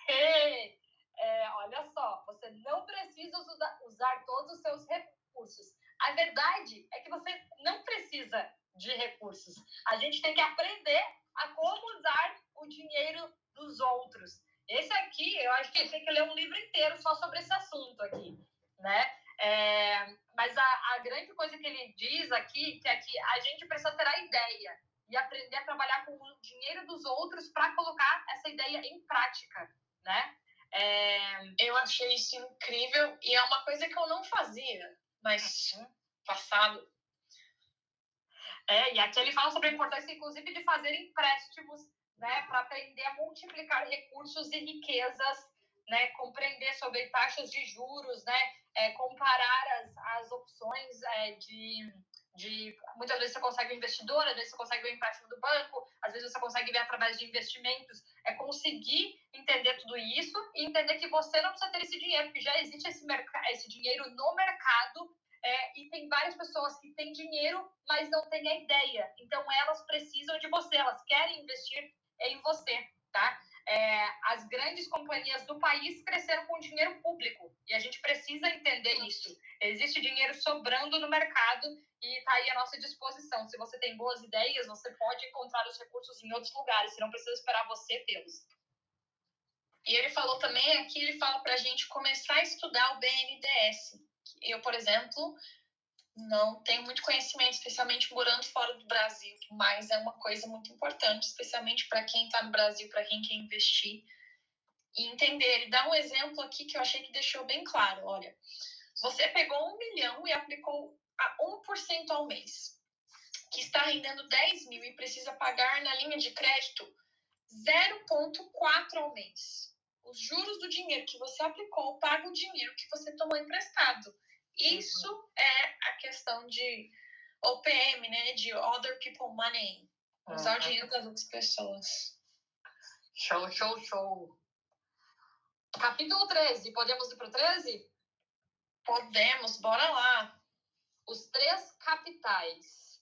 S2: Hey, é, olha só, você não precisa usar todos os seus recursos. A verdade é que você não precisa de recursos. A gente tem que aprender a como usar o dinheiro dos outros. Esse aqui, eu acho que tem que ler um livro inteiro só sobre esse assunto aqui, né? É, mas a, a grande coisa que ele diz aqui, que é que a gente precisa ter a ideia e aprender a trabalhar com o dinheiro dos outros para colocar essa ideia em prática, né?
S1: É... Eu achei isso incrível e é uma coisa que eu não fazia, mas uhum. passado.
S2: É, e aqui ele fala sobre a importância, inclusive, de fazer empréstimos, né, para aprender a multiplicar recursos e riquezas, né, compreender sobre taxas de juros, né, é, comparar as, as opções é, de de muitas vezes você consegue um investidor, às vezes você consegue um empréstimo do banco, às vezes você consegue ver através de investimentos. É conseguir entender tudo isso e entender que você não precisa ter esse dinheiro, porque já existe esse, esse dinheiro no mercado é, e tem várias pessoas que têm dinheiro, mas não têm a ideia. Então elas precisam de você, elas querem investir em você, tá? É, as grandes companhias do país cresceram com dinheiro público e a gente precisa entender isso. Existe dinheiro sobrando no mercado e está aí à nossa disposição. Se você tem boas ideias, você pode encontrar os recursos em outros lugares, você não precisa esperar você tê-los.
S1: E ele falou também aqui, ele fala para a gente começar a estudar o BNDES. Eu, por exemplo, não tenho muito conhecimento, especialmente morando fora do Brasil, mas é uma coisa muito importante, especialmente para quem está no Brasil, para quem quer investir e entender. Ele dá um exemplo aqui que eu achei que deixou bem claro. Olha, você pegou um milhão e aplicou a 1% ao mês, que está rendendo 10 mil e precisa pagar na linha de crédito 0,4 ao mês. Os juros do dinheiro que você aplicou pagam o dinheiro que você tomou emprestado. Isso é a questão de OPM, né? De Other People Money. Usar o dinheiro das outras pessoas.
S2: Show, show, show. Capítulo 13. Podemos ir para o 13?
S1: Podemos, bora lá
S2: os três capitais.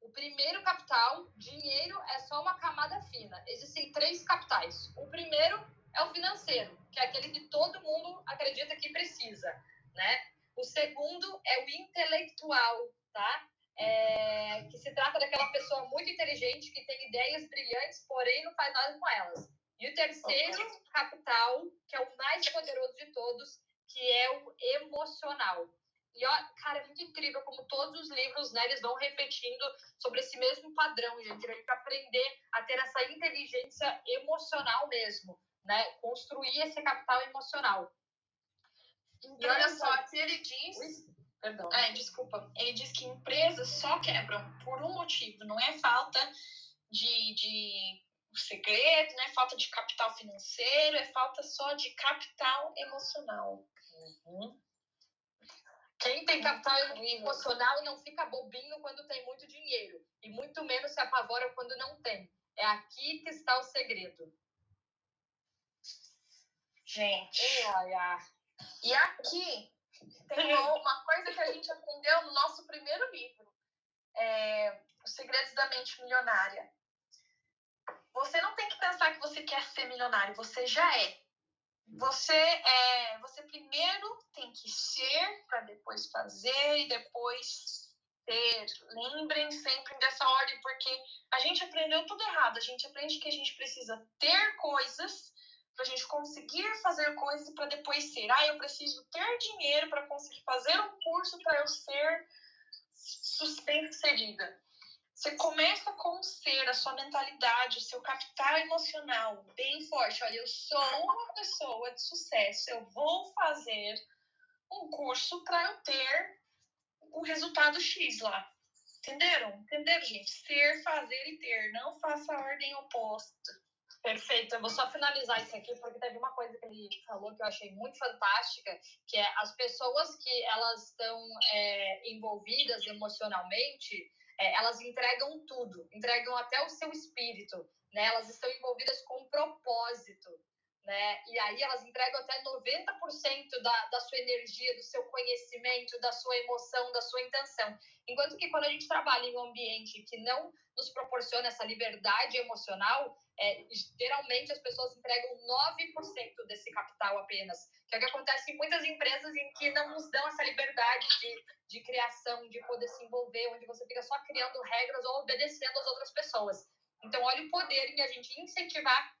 S2: O primeiro capital, dinheiro, é só uma camada fina. Existem três capitais. O primeiro é o financeiro, que é aquele que todo mundo acredita que precisa, né? O segundo é o intelectual, tá? É, que se trata daquela pessoa muito inteligente que tem ideias brilhantes, porém não faz nada com elas. E o terceiro capital, que é o mais poderoso de todos, que é o emocional E, ó, cara, é muito incrível como todos os livros, né, eles vão repetindo sobre esse mesmo padrão, gente. A gente aprender a ter essa inteligência emocional mesmo, né? Construir esse capital emocional.
S1: Então, e olha só, aqui ele diz...
S2: Perdão.
S1: É, desculpa. Ele diz que empresas só quebram por um motivo. Não é falta de, de segredo, não é falta de capital financeiro, é falta só de capital emocional.
S2: Uhum. Quem tem capital emocional não fica bobinho quando tem muito dinheiro e muito menos se apavora quando não tem. É aqui que está o segredo.
S1: Gente.
S2: Ai, ai.
S1: E aqui tem uma coisa que a gente aprendeu no nosso primeiro livro, é, Os Segredos da Mente Milionária. Você não tem que pensar que você quer ser milionário, você já é. Você é, você primeiro tem que ser para depois fazer e depois ter. Lembrem sempre dessa ordem, porque a gente aprendeu tudo errado. A gente aprende que a gente precisa ter coisas para a gente conseguir fazer coisas para depois ser. Ah, eu preciso ter dinheiro para conseguir fazer um curso para eu ser bem sucedida. Você começa com o ser, a sua mentalidade, o seu capital emocional bem forte. Olha, eu sou uma pessoa de sucesso, eu vou fazer um curso para eu ter o resultado X lá. Entenderam? Entenderam, gente? Ser, fazer e ter. Não faça a ordem oposta.
S2: Perfeito. Eu vou só finalizar isso aqui, porque teve uma coisa que ele falou que eu achei muito fantástica, que é as pessoas que elas estão é, envolvidas emocionalmente, é, elas entregam tudo, entregam até o seu espírito, né? Elas estão envolvidas com propósito, né? E aí elas entregam até 90% da, da sua energia, do seu conhecimento, da sua emoção, da sua intenção. Enquanto que quando a gente trabalha em um ambiente que não nos proporciona essa liberdade emocional, é, geralmente as pessoas entregam 9% desse capital apenas. Que é o que acontece em muitas empresas em que não nos dão essa liberdade de, de criação, de poder se envolver, onde você fica só criando regras ou obedecendo às outras pessoas. Então, olha o poder em a gente incentivar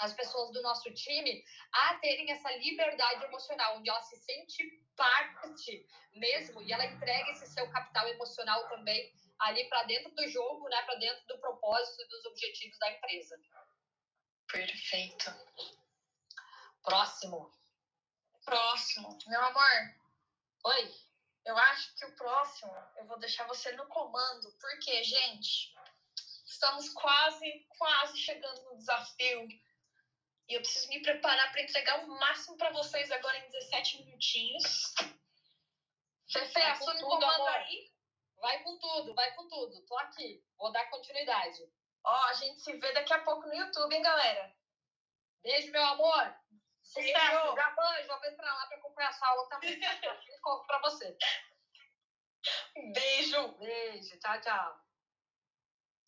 S2: as pessoas do nosso time a terem essa liberdade emocional, onde ela se sente parte mesmo e ela entrega esse seu capital emocional também ali para dentro do jogo, né, para dentro do propósito e dos objetivos da empresa.
S1: Perfeito.
S2: Próximo.
S1: Próximo. Meu amor.
S2: Oi.
S1: Eu acho que o próximo eu vou deixar você no comando, porque, gente, estamos quase, quase chegando no desafio. E eu preciso me preparar para entregar o máximo para vocês agora em 17 minutinhos. Fefe, assume o comando amor. aí.
S2: Vai com tudo, vai com tudo. Tô aqui. Vou dar continuidade.
S1: Ó, a gente se vê daqui a pouco no YouTube, hein, galera?
S2: Beijo, meu amor. Sucesso. Já vou, já vou entrar lá para acompanhar a aula também. [laughs] Conto para você.
S1: Beijo.
S2: Beijo. Tchau, tchau.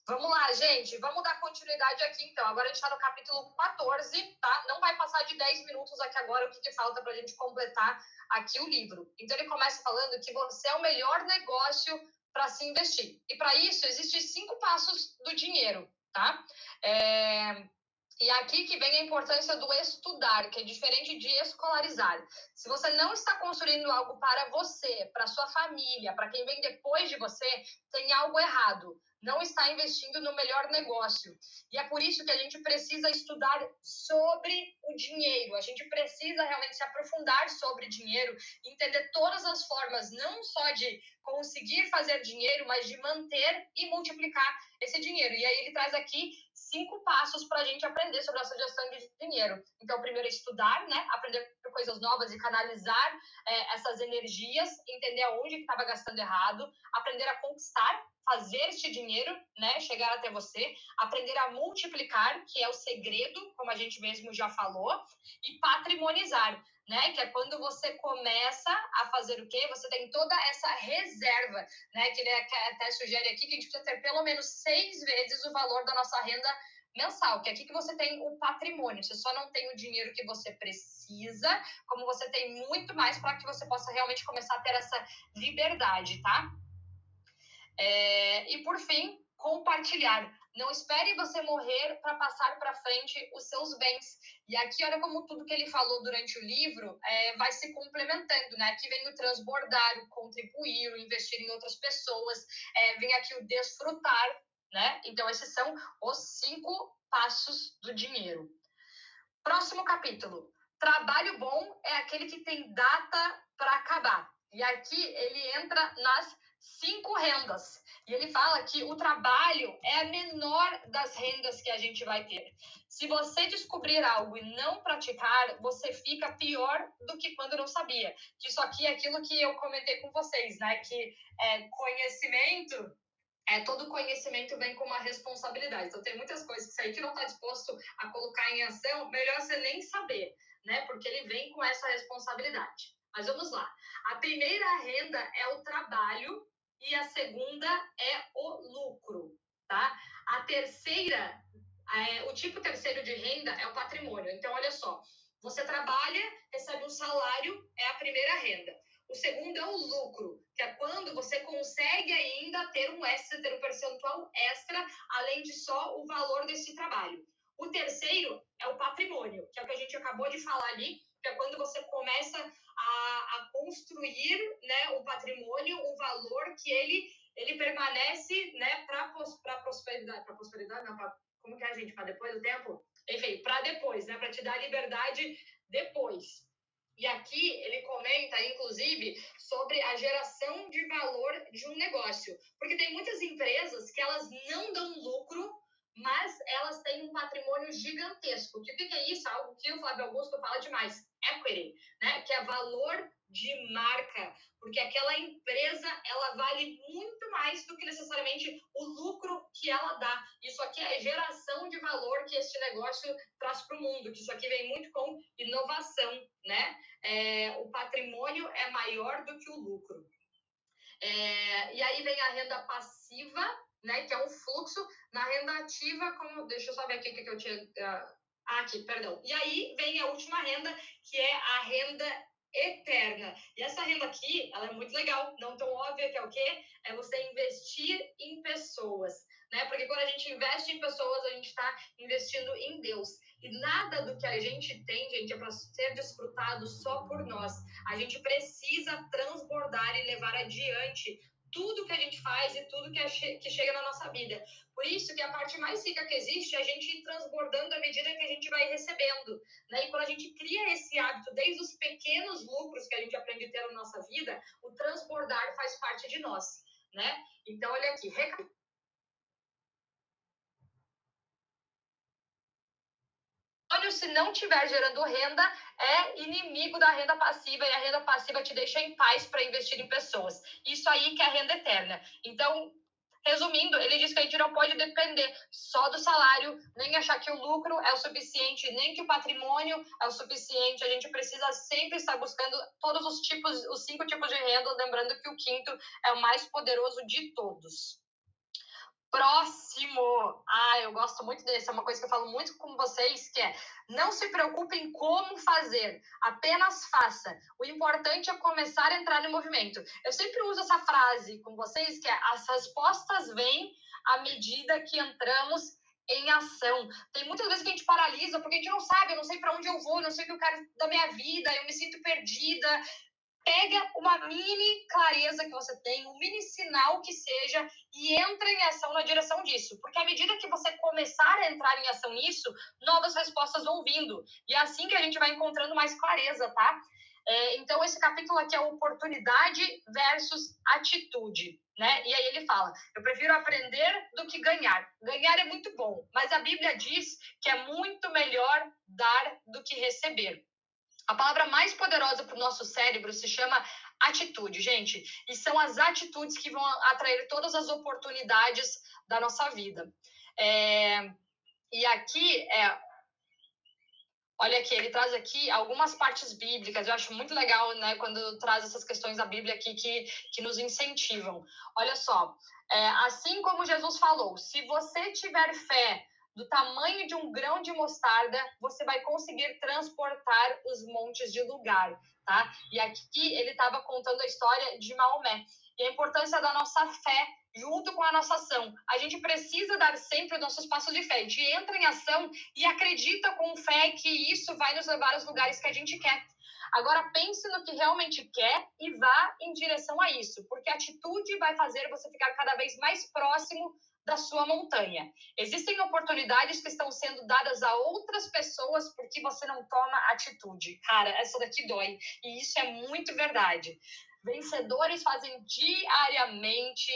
S2: Vamos lá, gente. Vamos dar continuidade aqui, então. Agora a gente está no capítulo 14, tá? Não vai passar de 10 minutos aqui agora, o que, que falta para a gente completar aqui o livro. Então, ele começa falando que você é o melhor negócio para se investir. E para isso, existem cinco passos do dinheiro, tá? É... E aqui que vem a importância do estudar, que é diferente de escolarizar. Se você não está construindo algo para você, para sua família, para quem vem depois de você, tem algo errado não está investindo no melhor negócio. E é por isso que a gente precisa estudar sobre o dinheiro. A gente precisa realmente se aprofundar sobre dinheiro, entender todas as formas, não só de conseguir fazer dinheiro, mas de manter e multiplicar esse dinheiro. E aí ele traz aqui cinco passos para a gente aprender sobre essa gestão de dinheiro. Então, primeiro estudar, né? Aprender coisas novas e canalizar é, essas energias, entender aonde estava gastando errado, aprender a conquistar, fazer este dinheiro, né? Chegar até você, aprender a multiplicar, que é o segredo, como a gente mesmo já falou, e patrimonizar, né? Que é quando você começa a fazer o quê? Você tem toda essa reserva, né? Que ele até sugere aqui que a gente precisa ter pelo menos seis vezes o valor da nossa renda mensal, que é aqui que você tem o patrimônio. Você só não tem o dinheiro que você precisa, como você tem muito mais para que você possa realmente começar a ter essa liberdade, tá? É, e por fim, compartilhar. Não espere você morrer para passar para frente os seus bens. E aqui, olha como tudo que ele falou durante o livro é, vai se complementando, né? Aqui vem o transbordar, o contribuir, o investir em outras pessoas, é, vem aqui o desfrutar, né? Então, esses são os cinco passos do dinheiro. Próximo capítulo. Trabalho bom é aquele que tem data para acabar. E aqui ele entra nas cinco rendas. E ele fala que o trabalho é a menor das rendas que a gente vai ter. Se você descobrir algo e não praticar, você fica pior do que quando não sabia. Que isso aqui é aquilo que eu comentei com vocês, né? Que é, conhecimento é, todo conhecimento vem com uma responsabilidade. Então, tem muitas coisas que você que não está disposto a colocar em ação, melhor você nem saber, né? Porque ele vem com essa responsabilidade. Mas vamos lá. A primeira renda é o trabalho e a segunda é o lucro, tá? A terceira, é, o tipo terceiro de renda é o patrimônio. Então, olha só, você trabalha, recebe um salário, é a primeira renda. O segundo é o lucro, que é quando você consegue ainda ter um extra, ter um percentual extra, além de só o valor desse trabalho. O terceiro é o patrimônio, que é o que a gente acabou de falar ali, que é quando você começa a, a construir né, o patrimônio, um valor que ele, ele permanece né, para prosperidade. Para prosperidade, não, pra, como que é, gente? Para depois do tempo? Enfim, para depois, né? Para te dar liberdade depois. E aqui ele comenta, inclusive, sobre a geração de valor de um negócio. Porque tem muitas empresas que elas não dão lucro mas elas têm um patrimônio gigantesco. O que, é isso? Algo que o Flávio Augusto fala demais. Equity, né? Que é valor de marca, porque aquela empresa ela vale muito mais do que necessariamente o lucro que ela dá. Isso aqui é geração de valor que este negócio traz para o mundo, que isso aqui vem muito com inovação, né? É, o patrimônio é maior do que o lucro. É, e aí vem a renda passiva, né, que é um fluxo na renda ativa, como, deixa eu só ver aqui o que, que eu tinha, ah, aqui, perdão. E aí vem a última renda, que é a renda eterna. E essa renda aqui, ela é muito legal, não tão óbvia que é o quê? É você investir em pessoas, né? Porque quando a gente investe em pessoas, a gente está investindo em Deus. E nada do que a gente tem, gente, é para ser desfrutado só por nós. A gente precisa transbordar e levar adiante tudo que a gente faz e tudo que, é que chega na nossa vida. Por isso que a parte mais rica que existe é a gente ir transbordando à medida que a gente vai recebendo. Né? E quando a gente cria esse hábito, desde os pequenos lucros que a gente aprende a ter na nossa vida, o transbordar faz parte de nós. Né? Então, olha aqui, se não estiver gerando renda, é inimigo da renda passiva e a renda passiva te deixa em paz para investir em pessoas. Isso aí que é a renda eterna. Então, resumindo, ele diz que a gente não pode depender só do salário, nem achar que o lucro é o suficiente, nem que o patrimônio é o suficiente. A gente precisa sempre estar buscando todos os tipos, os cinco tipos de renda, lembrando que o quinto é o mais poderoso de todos. Próximo. Ah, eu gosto muito desse. É uma coisa que eu falo muito com vocês, que é não se preocupem como fazer, apenas faça. O importante é começar a entrar no movimento. Eu sempre uso essa frase com vocês, que é as respostas vêm à medida que entramos em ação. Tem muitas vezes que a gente paralisa porque a gente não sabe, eu não sei para onde eu vou, eu não sei o que eu quero da minha vida, eu me sinto perdida, pega uma mini clareza que você tem, um mini sinal que seja e entra em ação na direção disso. Porque à medida que você começar a entrar em ação nisso, novas respostas vão vindo. E é assim que a gente vai encontrando mais clareza, tá? É, então, esse capítulo aqui é oportunidade versus atitude, né? E aí ele fala: eu prefiro aprender do que ganhar. Ganhar é muito bom, mas a Bíblia diz que é muito melhor dar do que receber. A palavra mais poderosa para o nosso cérebro se chama atitude, gente. E são as atitudes que vão atrair todas as oportunidades da nossa vida. É... E aqui, é... olha aqui, ele traz aqui algumas partes bíblicas. Eu acho muito legal, né, quando traz essas questões da Bíblia aqui que, que nos incentivam. Olha só, é... assim como Jesus falou, se você tiver fé do tamanho de um grão de mostarda, você vai conseguir transportar os montes de lugar, tá? E aqui ele estava contando a história de Maomé e a importância da nossa fé junto com a nossa ação. A gente precisa dar sempre os nossos passos de fé. A gente entra em ação e acredita com fé que isso vai nos levar aos lugares que a gente quer. Agora pense no que realmente quer e vá em direção a isso, porque a atitude vai fazer você ficar cada vez mais próximo da sua montanha. Existem oportunidades que estão sendo dadas a outras pessoas porque você não toma atitude. Cara, essa daqui dói. E isso é muito verdade. Vencedores fazem diariamente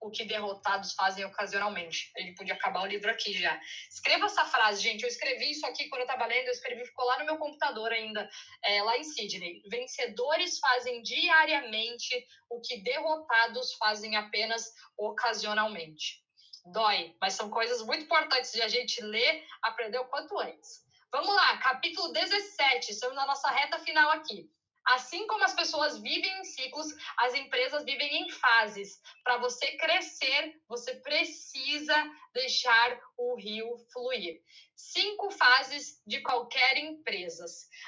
S2: o que derrotados fazem ocasionalmente. Ele podia acabar o livro aqui já. Escreva essa frase, gente. Eu escrevi isso aqui quando eu estava lendo, eu escrevi, ficou lá no meu computador ainda, é, lá em Sydney. Vencedores fazem diariamente o que derrotados fazem apenas ocasionalmente. Dói, mas são coisas muito importantes de a gente ler, aprender o quanto antes. Vamos lá, capítulo 17, estamos na nossa reta final aqui. Assim como as pessoas vivem em ciclos, as empresas vivem em fases. Para você crescer, você precisa deixar o rio fluir. Cinco fases de qualquer empresa.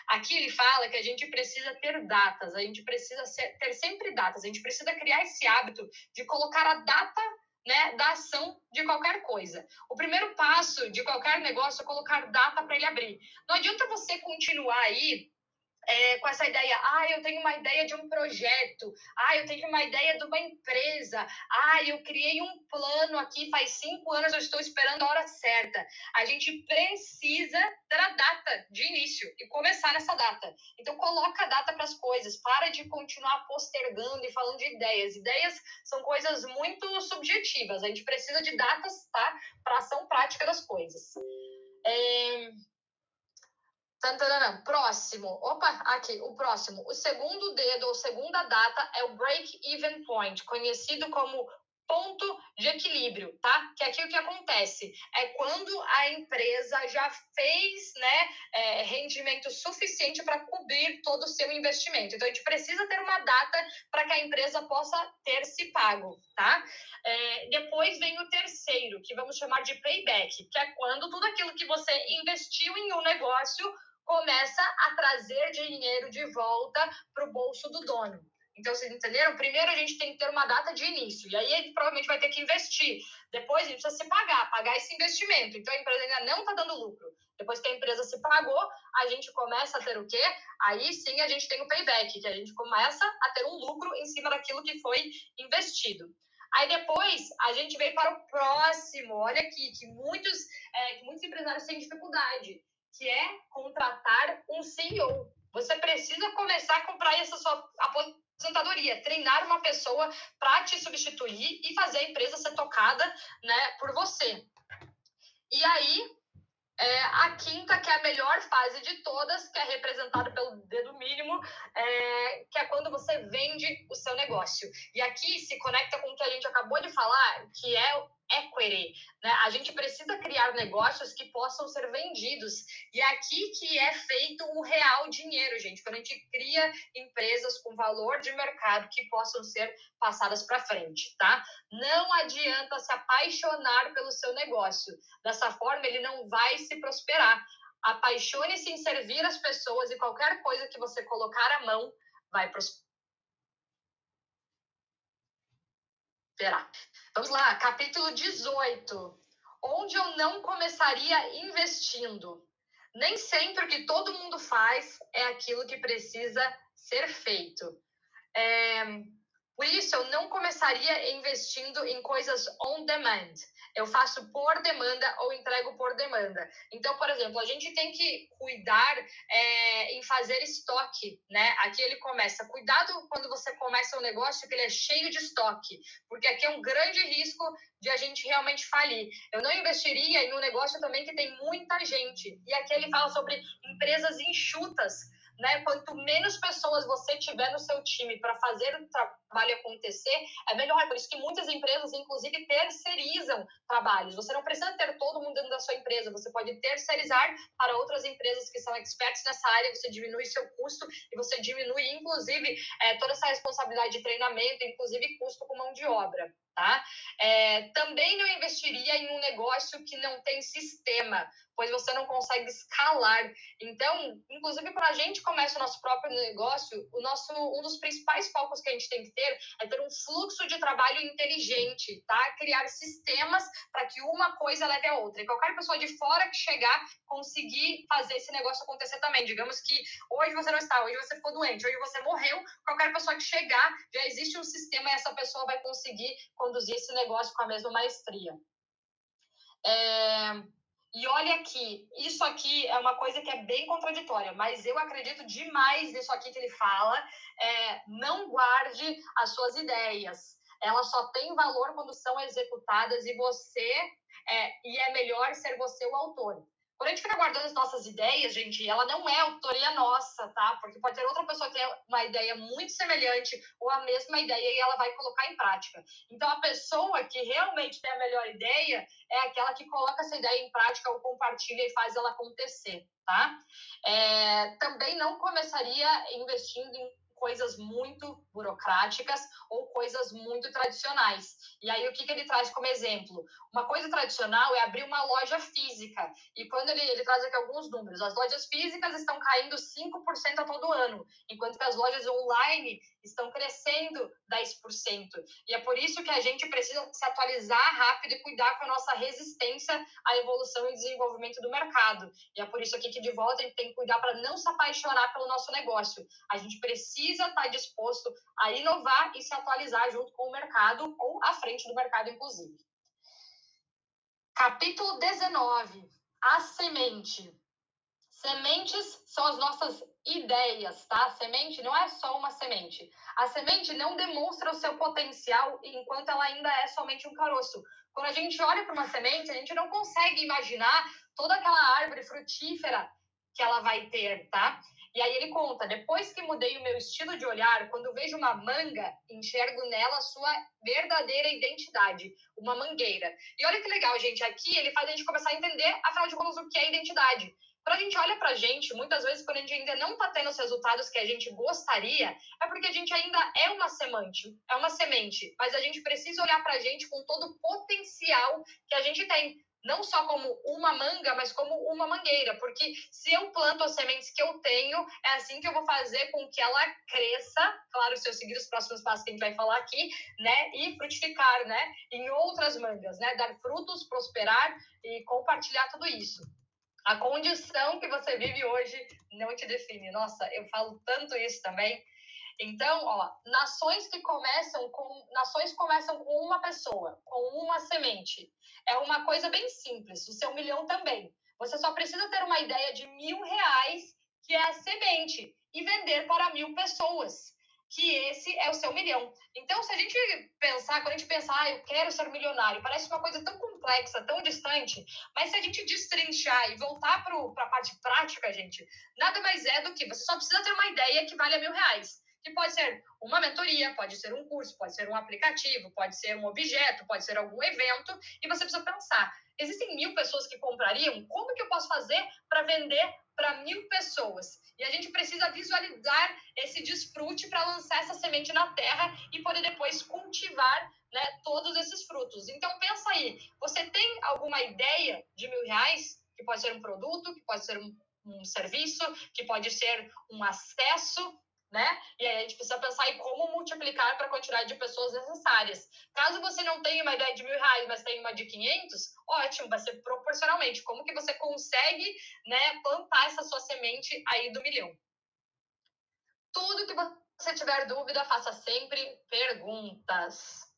S2: Aqui ele fala que a gente precisa ter datas, a gente precisa ter sempre datas, a gente precisa criar esse hábito de colocar a data né, da ação de qualquer coisa. O primeiro passo de qualquer negócio é colocar data para ele abrir. Não adianta você continuar aí é, com essa ideia, ah, eu tenho uma ideia de um projeto, ah, eu tenho uma ideia de uma empresa, ah, eu criei um plano aqui faz cinco anos, eu estou esperando a hora certa. A gente precisa ter a data de início e começar nessa data. Então, coloca a data para as coisas, para de continuar postergando e falando de ideias. Ideias são coisas muito subjetivas, a gente precisa de datas, tá? Para ação prática das coisas. É... Tantanana. Próximo. Opa, aqui, o próximo. O segundo dedo ou segunda data é o break-even point, conhecido como ponto de equilíbrio, tá? Que aqui o que acontece é quando a empresa já fez, né, é, rendimento suficiente para cobrir todo o seu investimento. Então a gente precisa ter uma data para que a empresa possa ter se pago, tá? É, depois vem o terceiro, que vamos chamar de payback, que é quando tudo aquilo que você investiu em um negócio começa a trazer dinheiro de volta para o bolso do dono. Então, vocês entenderam? Primeiro a gente tem que ter uma data de início, e aí ele provavelmente vai ter que investir. Depois a gente precisa se pagar, pagar esse investimento. Então a empresa ainda não está dando lucro. Depois que a empresa se pagou, a gente começa a ter o quê? Aí sim a gente tem o payback, que a gente começa a ter um lucro em cima daquilo que foi investido. Aí depois a gente vem para o próximo. Olha aqui, que muitos, é, que muitos empresários têm dificuldade que é contratar um CEO. Você precisa começar a comprar essa sua aposentadoria, treinar uma pessoa para te substituir e fazer a empresa ser tocada né, por você. E aí, é, a quinta, que é a melhor fase de todas, que é representada pelo dedo mínimo, é, que é quando você vende o seu negócio. E aqui se conecta com o que a gente acabou de falar, que é equity, né? A gente precisa criar negócios que possam ser vendidos. E é aqui que é feito o real dinheiro, gente. Quando a gente cria empresas com valor de mercado que possam ser passadas para frente, tá? Não adianta se apaixonar pelo seu negócio. Dessa forma, ele não vai se prosperar. Apaixone-se em servir as pessoas e qualquer coisa que você colocar a mão vai prosperar. Vamos lá, capítulo 18. Onde eu não começaria investindo. Nem sempre o que todo mundo faz é aquilo que precisa ser feito. É, por isso, eu não começaria investindo em coisas on demand eu faço por demanda ou entrego por demanda. Então, por exemplo, a gente tem que cuidar é, em fazer estoque, né? Aqui ele começa, cuidado quando você começa um negócio que ele é cheio de estoque, porque aqui é um grande risco de a gente realmente falir. Eu não investiria em um negócio também que tem muita gente. E aqui ele fala sobre empresas enxutas né? Quanto menos pessoas você tiver no seu time para fazer o trabalho acontecer, é melhor. Por isso que muitas empresas, inclusive, terceirizam trabalhos. Você não precisa ter todo mundo dentro da sua empresa, você pode terceirizar para outras empresas que são experts nessa área, você diminui seu custo e você diminui, inclusive, é, toda essa responsabilidade de treinamento, inclusive custo com mão de obra. Tá? É, também não investiria em um negócio que não tem sistema, pois você não consegue escalar. Então, inclusive, para a gente começa o nosso próprio negócio, o nosso, um dos principais focos que a gente tem que ter é ter um fluxo de trabalho inteligente, tá? Criar sistemas para que uma coisa leve a outra. E qualquer pessoa de fora que chegar conseguir fazer esse negócio acontecer também. Digamos que hoje você não está, hoje você ficou doente, hoje você morreu, qualquer pessoa que chegar, já existe um sistema e essa pessoa vai conseguir conduzir esse negócio com a mesma maestria. É... E olha aqui, isso aqui é uma coisa que é bem contraditória, mas eu acredito demais nisso aqui que ele fala. É, não guarde as suas ideias. Elas só têm valor quando são executadas e você é, e é melhor ser você o autor. Quando a gente fica guardando as nossas ideias, gente, ela não é autoria nossa, tá? Porque pode ter outra pessoa que tem uma ideia muito semelhante ou a mesma ideia e ela vai colocar em prática. Então, a pessoa que realmente tem a melhor ideia é aquela que coloca essa ideia em prática ou compartilha e faz ela acontecer, tá? É, também não começaria investindo em coisas muito burocráticas ou coisas muito tradicionais. E aí, o que, que ele traz como exemplo? Uma coisa tradicional é abrir uma loja física. E quando ele, ele traz aqui alguns números, as lojas físicas estão caindo 5% a todo ano, enquanto que as lojas online estão crescendo 10%. E é por isso que a gente precisa se atualizar rápido e cuidar com a nossa resistência à evolução e desenvolvimento do mercado. E é por isso aqui que de volta a gente tem que cuidar para não se apaixonar pelo nosso negócio. A gente precisa estar disposto a inovar e se atualizar junto com o mercado ou à frente do mercado, inclusive. Capítulo 19. A semente. Sementes são as nossas ideias, tá? A semente não é só uma semente. A semente não demonstra o seu potencial enquanto ela ainda é somente um caroço. Quando a gente olha para uma semente, a gente não consegue imaginar toda aquela árvore frutífera que ela vai ter, tá? E aí ele conta: depois que mudei o meu estilo de olhar, quando vejo uma manga, enxergo nela a sua verdadeira identidade, uma mangueira. E olha que legal, gente. Aqui ele faz a gente começar a entender, afinal de contas, o que é identidade. Quando a gente olha pra gente, muitas vezes, quando a gente ainda não tá tendo os resultados que a gente gostaria, é porque a gente ainda é uma semente, é uma semente. Mas a gente precisa olhar pra gente com todo o potencial que a gente tem não só como uma manga, mas como uma mangueira, porque se eu planto as sementes que eu tenho, é assim que eu vou fazer com que ela cresça, claro, se eu seguir os próximos passos que a gente vai falar aqui, né, e frutificar, né, em outras mangas, né, dar frutos, prosperar e compartilhar tudo isso. A condição que você vive hoje não te define. Nossa, eu falo tanto isso também. Então, ó, nações que começam com nações começam com uma pessoa, com uma semente. É uma coisa bem simples. O seu milhão também. Você só precisa ter uma ideia de mil reais, que é a semente, e vender para mil pessoas que esse é o seu milhão. Então, se a gente pensar, quando a gente pensar, ah, eu quero ser milionário, parece uma coisa tão complexa, tão distante, mas se a gente destrinchar e voltar para a parte prática, gente, nada mais é do que você só precisa ter uma ideia que vale a mil reais que pode ser uma mentoria, pode ser um curso, pode ser um aplicativo, pode ser um objeto, pode ser algum evento, e você precisa pensar: existem mil pessoas que comprariam? Como que eu posso fazer para vender para mil pessoas? E a gente precisa visualizar esse desfrute para lançar essa semente na terra e poder depois cultivar né, todos esses frutos. Então pensa aí, você tem alguma ideia de mil reais? Que pode ser um produto, que pode ser um, um serviço, que pode ser um acesso né? E aí a gente precisa pensar em como multiplicar para a quantidade de pessoas necessárias. Caso você não tenha uma ideia de mil reais, mas tenha uma de 500, ótimo, vai ser proporcionalmente. Como que você consegue, né, plantar essa sua semente aí do milhão? Tudo que você tiver dúvida, faça sempre perguntas.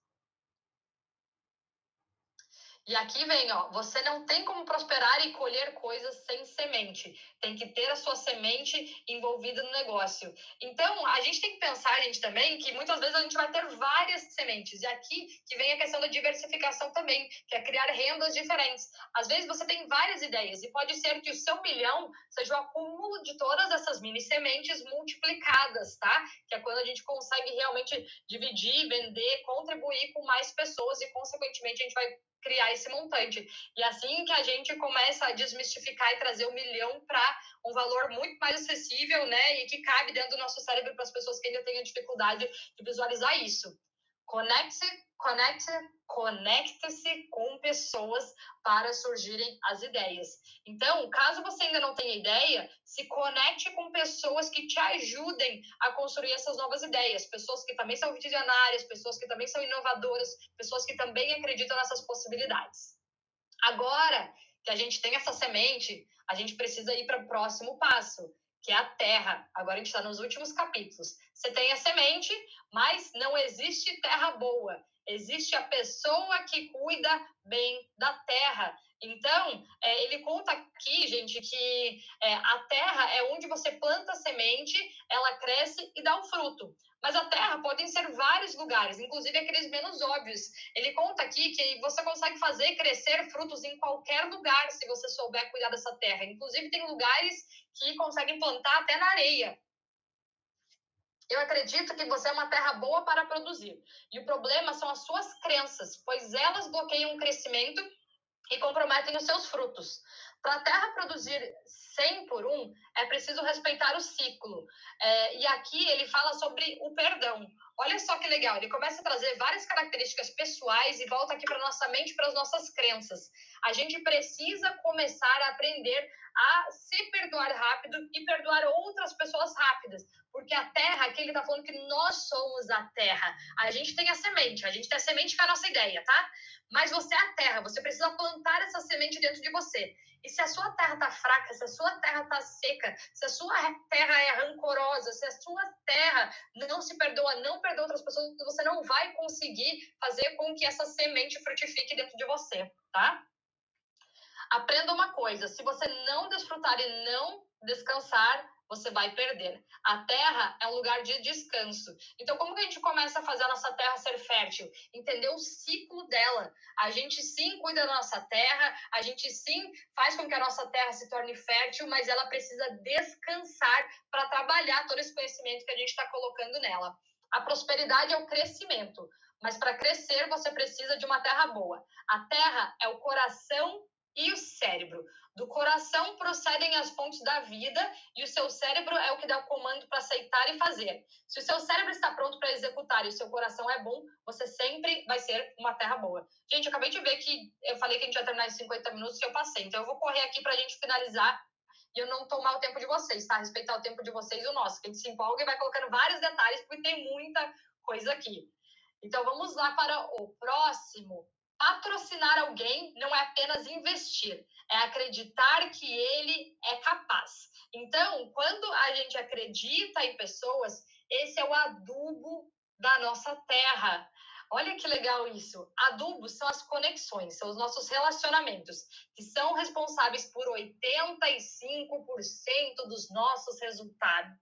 S2: E aqui vem, ó, você não tem como prosperar e colher coisas sem semente. Tem que ter a sua semente envolvida no negócio. Então, a gente tem que pensar, gente, também, que muitas vezes a gente vai ter várias sementes. E aqui que vem a questão da diversificação também, que é criar rendas diferentes. Às vezes você tem várias ideias e pode ser que o seu milhão seja o acúmulo de todas essas mini sementes multiplicadas, tá? Que é quando a gente consegue realmente dividir, vender, contribuir com mais pessoas e, consequentemente, a gente vai criar esse montante. E assim que a gente começa a desmistificar e trazer um milhão para um valor muito mais acessível, né, e que cabe dentro do nosso cérebro para as pessoas que ainda a dificuldade de visualizar isso. Conecte, conecte, conecte-se com pessoas para surgirem as ideias. Então, caso você ainda não tenha ideia, se conecte com pessoas que te ajudem a construir essas novas ideias, pessoas que também são visionárias, pessoas que também são inovadoras, pessoas que também acreditam nessas possibilidades. Agora que a gente tem essa semente, a gente precisa ir para o próximo passo, que é a terra. Agora a gente está nos últimos capítulos. Você tem a semente, mas não existe terra boa. Existe a pessoa que cuida bem da terra. Então, é, ele conta aqui, gente, que é, a terra é onde você planta a semente, ela cresce e dá um fruto. Mas a terra podem ser vários lugares, inclusive aqueles menos óbvios. Ele conta aqui que você consegue fazer crescer frutos em qualquer lugar se você souber cuidar dessa terra. Inclusive, tem lugares que conseguem plantar até na areia. Eu acredito que você é uma terra boa para produzir. E o problema são as suas crenças, pois elas bloqueiam o crescimento e comprometem os seus frutos. Para a terra produzir 100 por 1, é preciso respeitar o ciclo. É, e aqui ele fala sobre o perdão. Olha só que legal, ele começa a trazer várias características pessoais e volta aqui para nossa mente, para as nossas crenças. A gente precisa começar a aprender a se perdoar rápido e perdoar outras pessoas rápidas, porque a terra, aqui ele está falando que nós somos a terra. A gente tem a semente, a gente tem a semente que é a nossa ideia, tá? Mas você é a terra, você precisa plantar essa semente dentro de você. E se a sua terra está fraca, se a sua terra está seca, se a sua terra é rancorosa, se a sua terra não se perdoa, não perdoa outras pessoas, você não vai conseguir fazer com que essa semente frutifique dentro de você, tá? Aprenda uma coisa: se você não desfrutar e não descansar, você vai perder. A terra é um lugar de descanso. Então, como que a gente começa a fazer a nossa terra ser fértil? Entender o ciclo dela. A gente sim cuida da nossa terra, a gente sim faz com que a nossa terra se torne fértil, mas ela precisa descansar para trabalhar todo esse conhecimento que a gente está colocando nela. A prosperidade é o crescimento, mas para crescer você precisa de uma terra boa. A terra é o coração e o cérebro. Do coração procedem as fontes da vida e o seu cérebro é o que dá o comando para aceitar e fazer. Se o seu cérebro está pronto para executar e o seu coração é bom, você sempre vai ser uma terra boa. Gente, eu acabei de ver que eu falei que a gente ia terminar em 50 minutos e eu passei. Então eu vou correr aqui para a gente finalizar e eu não tomar o tempo de vocês, tá? Respeitar o tempo de vocês e o nosso. Que a gente se empolga e vai colocando vários detalhes, porque tem muita coisa aqui. Então vamos lá para o próximo Patrocinar alguém não é apenas investir, é acreditar que ele é capaz. Então, quando a gente acredita em pessoas, esse é o adubo da nossa terra. Olha que legal isso. Adubos são as conexões, são os nossos relacionamentos, que são responsáveis por 85% dos nossos resultados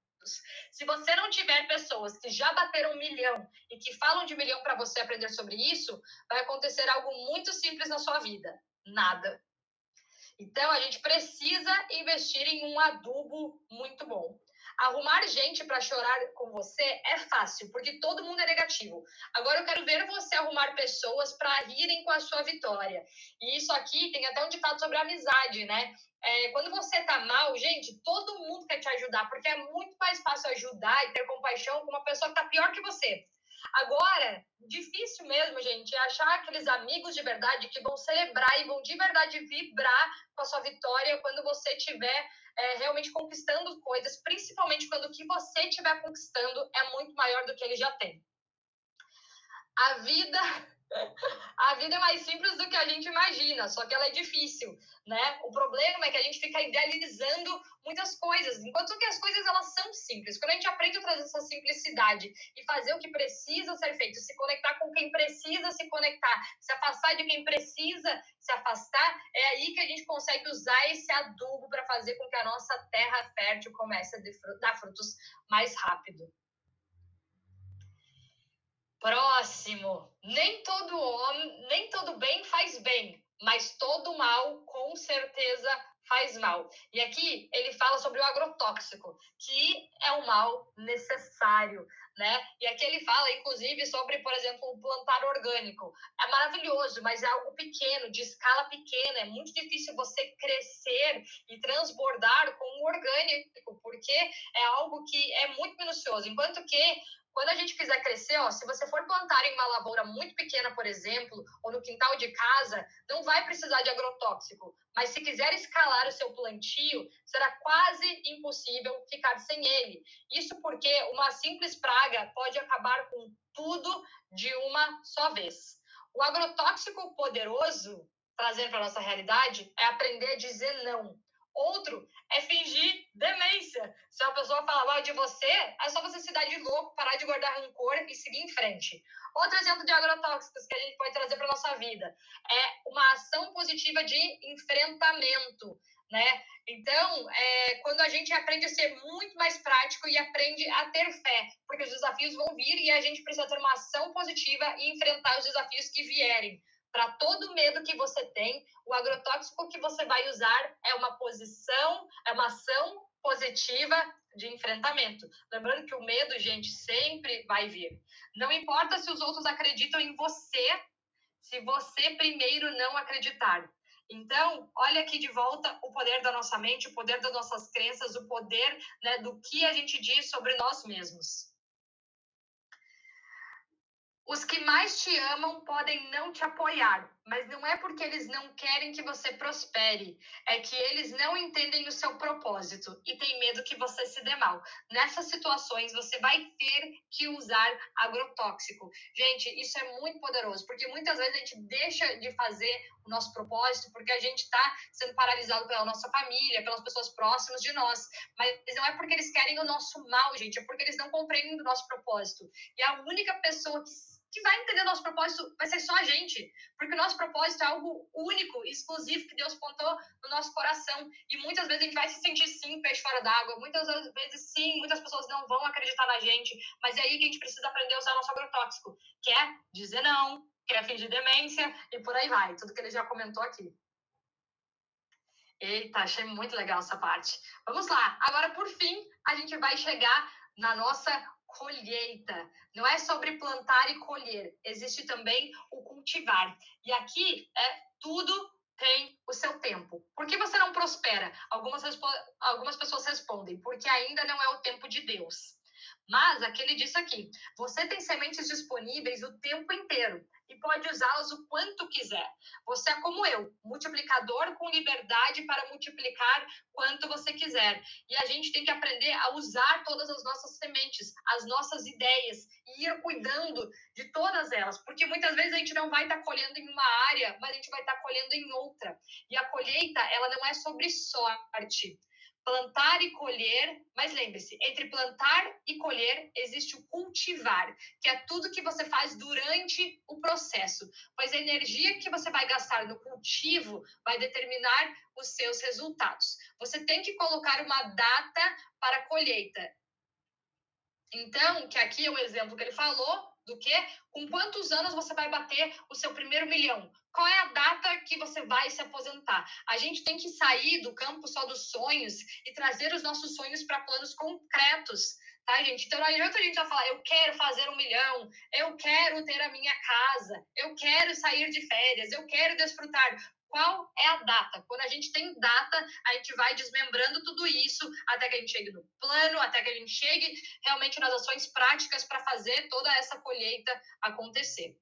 S2: se você não tiver pessoas que já bateram um milhão e que falam de milhão para você aprender sobre isso, vai acontecer algo muito simples na sua vida: nada. Então, a gente precisa investir em um adubo muito bom. Arrumar gente para chorar com você é fácil, porque todo mundo é negativo. Agora eu quero ver você arrumar pessoas para rirem com a sua vitória. E isso aqui tem até um ditado sobre amizade, né? É, quando você tá mal, gente, todo mundo quer te ajudar, porque é muito mais fácil ajudar e ter compaixão com uma pessoa que tá pior que você. Agora, difícil mesmo, gente, é achar aqueles amigos de verdade que vão celebrar e vão de verdade vibrar com a sua vitória quando você estiver é, realmente conquistando coisas, principalmente quando o que você estiver conquistando é muito maior do que ele já tem. A vida A vida é mais simples do que a gente imagina, só que ela é difícil, né? O problema é que a gente fica idealizando muitas coisas, enquanto que as coisas elas são simples. Quando a gente aprende a trazer essa simplicidade e fazer o que precisa ser feito, se conectar com quem precisa se conectar, se afastar de quem precisa se afastar, é aí que a gente consegue usar esse adubo para fazer com que a nossa terra fértil comece a dar frutos mais rápido. Próximo. Nem todo homem, nem todo bem faz bem, mas todo mal com certeza faz mal. E aqui ele fala sobre o agrotóxico, que é um mal necessário, né? E aqui ele fala, inclusive, sobre, por exemplo, o plantar orgânico. É maravilhoso, mas é algo pequeno, de escala pequena. É muito difícil você crescer e transbordar com o orgânico, porque é algo que é muito minucioso. Enquanto que quando a gente quiser crescer, ó, se você for plantar em uma lavoura muito pequena, por exemplo, ou no quintal de casa, não vai precisar de agrotóxico. Mas se quiser escalar o seu plantio, será quase impossível ficar sem ele. Isso porque uma simples praga pode acabar com tudo de uma só vez. O agrotóxico poderoso, trazendo para nossa realidade, é aprender a dizer não. Outro é fingir demência. Se uma pessoa falar mal de você, é só você se dar de louco, parar de guardar rancor e seguir em frente. Outro exemplo de agrotóxicos que a gente pode trazer para nossa vida é uma ação positiva de enfrentamento, né? Então, é, quando a gente aprende a ser muito mais prático e aprende a ter fé, porque os desafios vão vir e a gente precisa ter uma ação positiva e enfrentar os desafios que vierem. Para todo medo que você tem, o agrotóxico que você vai usar é uma posição, é uma ação positiva de enfrentamento. Lembrando que o medo, gente, sempre vai vir. Não importa se os outros acreditam em você, se você primeiro não acreditar. Então, olha aqui de volta o poder da nossa mente, o poder das nossas crenças, o poder né, do que a gente diz sobre nós mesmos. Os que mais te amam podem não te apoiar, mas não é porque eles não querem que você prospere, é que eles não entendem o seu propósito e têm medo que você se dê mal. Nessas situações, você vai ter que usar agrotóxico. Gente, isso é muito poderoso, porque muitas vezes a gente deixa de fazer o nosso propósito porque a gente está sendo paralisado pela nossa família, pelas pessoas próximas de nós. Mas não é porque eles querem o nosso mal, gente, é porque eles não compreendem o nosso propósito. E a única pessoa que que vai entender nosso propósito vai ser só a gente, porque o nosso propósito é algo único, exclusivo que Deus pontou no nosso coração. E muitas vezes a gente vai se sentir sim peixe fora d'água, muitas vezes sim, muitas pessoas não vão acreditar na gente, mas é aí que a gente precisa aprender a usar nosso agrotóxico, que é dizer não, que é fingir demência e por aí vai, tudo que ele já comentou aqui. Eita, achei muito legal essa parte. Vamos lá. Agora, por fim, a gente vai chegar na nossa colheita. Não é sobre plantar e colher, existe também o cultivar. E aqui é tudo tem o seu tempo. Por que você não prospera? Algumas, algumas pessoas respondem, porque ainda não é o tempo de Deus. Mas aqui ele disse aqui: você tem sementes disponíveis o tempo inteiro e pode usá-las o quanto quiser. Você é como eu, multiplicador com liberdade para multiplicar quanto você quiser. E a gente tem que aprender a usar todas as nossas sementes, as nossas ideias e ir cuidando de todas elas, porque muitas vezes a gente não vai estar tá colhendo em uma área, mas a gente vai estar tá colhendo em outra. E a colheita, ela não é sobre sorte plantar e colher, mas lembre-se, entre plantar e colher existe o cultivar, que é tudo que você faz durante o processo, pois a energia que você vai gastar no cultivo vai determinar os seus resultados. Você tem que colocar uma data para a colheita. Então, que aqui é o exemplo que ele falou, do que com quantos anos você vai bater o seu primeiro milhão? Qual é a data que você vai se aposentar? A gente tem que sair do campo só dos sonhos e trazer os nossos sonhos para planos concretos, tá, gente? Então não adianta a gente já falar, eu quero fazer um milhão, eu quero ter a minha casa, eu quero sair de férias, eu quero desfrutar qual é a data. Quando a gente tem data, a gente vai desmembrando tudo isso até que a gente chegue no plano, até que a gente chegue realmente nas ações práticas para fazer toda essa colheita acontecer.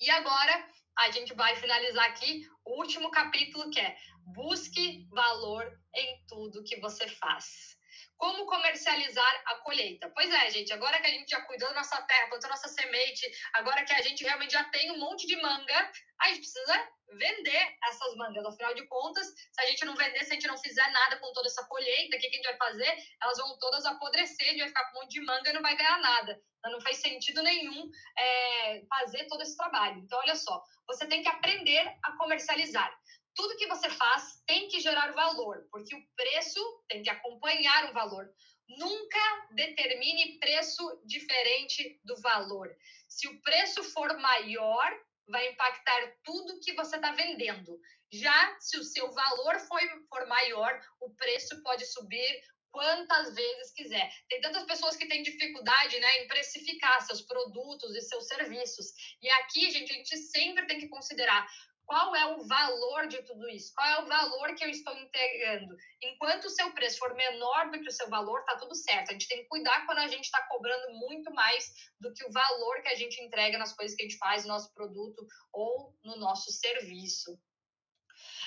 S2: E agora a gente vai finalizar aqui o último capítulo que é busque valor em tudo que você faz. Como comercializar a colheita? Pois é, gente, agora que a gente já cuidou da nossa terra, plantou nossa semente, agora que a gente realmente já tem um monte de manga, a gente precisa vender essas mangas. Afinal de contas, se a gente não vender, se a gente não fizer nada com toda essa colheita, o que, a gente vai fazer? Elas vão todas apodrecer, a gente vai ficar com um monte de manga e não vai ganhar nada. Não faz sentido nenhum é, fazer todo esse trabalho. Então, olha só, você tem que aprender a comercializar tudo que você faz tem que gerar valor, porque o preço tem que acompanhar o valor. Nunca determine preço diferente do valor. Se o preço for maior, vai impactar tudo que você está vendendo. Já se o seu valor for, for maior, o preço pode subir quantas vezes quiser. Tem tantas pessoas que têm dificuldade né, em precificar seus produtos e seus serviços. E aqui, gente, a gente sempre tem que considerar qual é o valor de tudo isso? Qual é o valor que eu estou entregando? Enquanto o seu preço for menor do que o seu valor, tá tudo certo. A gente tem que cuidar quando a gente está cobrando muito mais do que o valor que a gente entrega nas coisas que a gente faz no nosso produto ou no nosso serviço.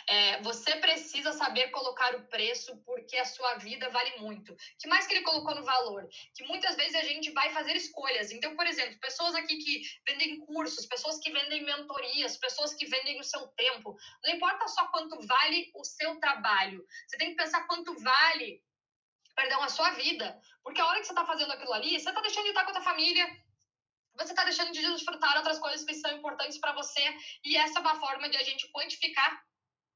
S2: É, você precisa saber colocar o preço porque a sua vida vale muito. que mais que ele colocou no valor? Que muitas vezes a gente vai fazer escolhas. Então, por exemplo, pessoas aqui que vendem cursos, pessoas que vendem mentorias, pessoas que vendem o seu tempo. Não importa só quanto vale o seu trabalho. Você tem que pensar quanto vale, perdão, a sua vida. Porque a hora que você está fazendo aquilo ali, você está deixando de estar com a tua família, você está deixando de desfrutar outras coisas que são importantes para você. E essa é uma forma de a gente quantificar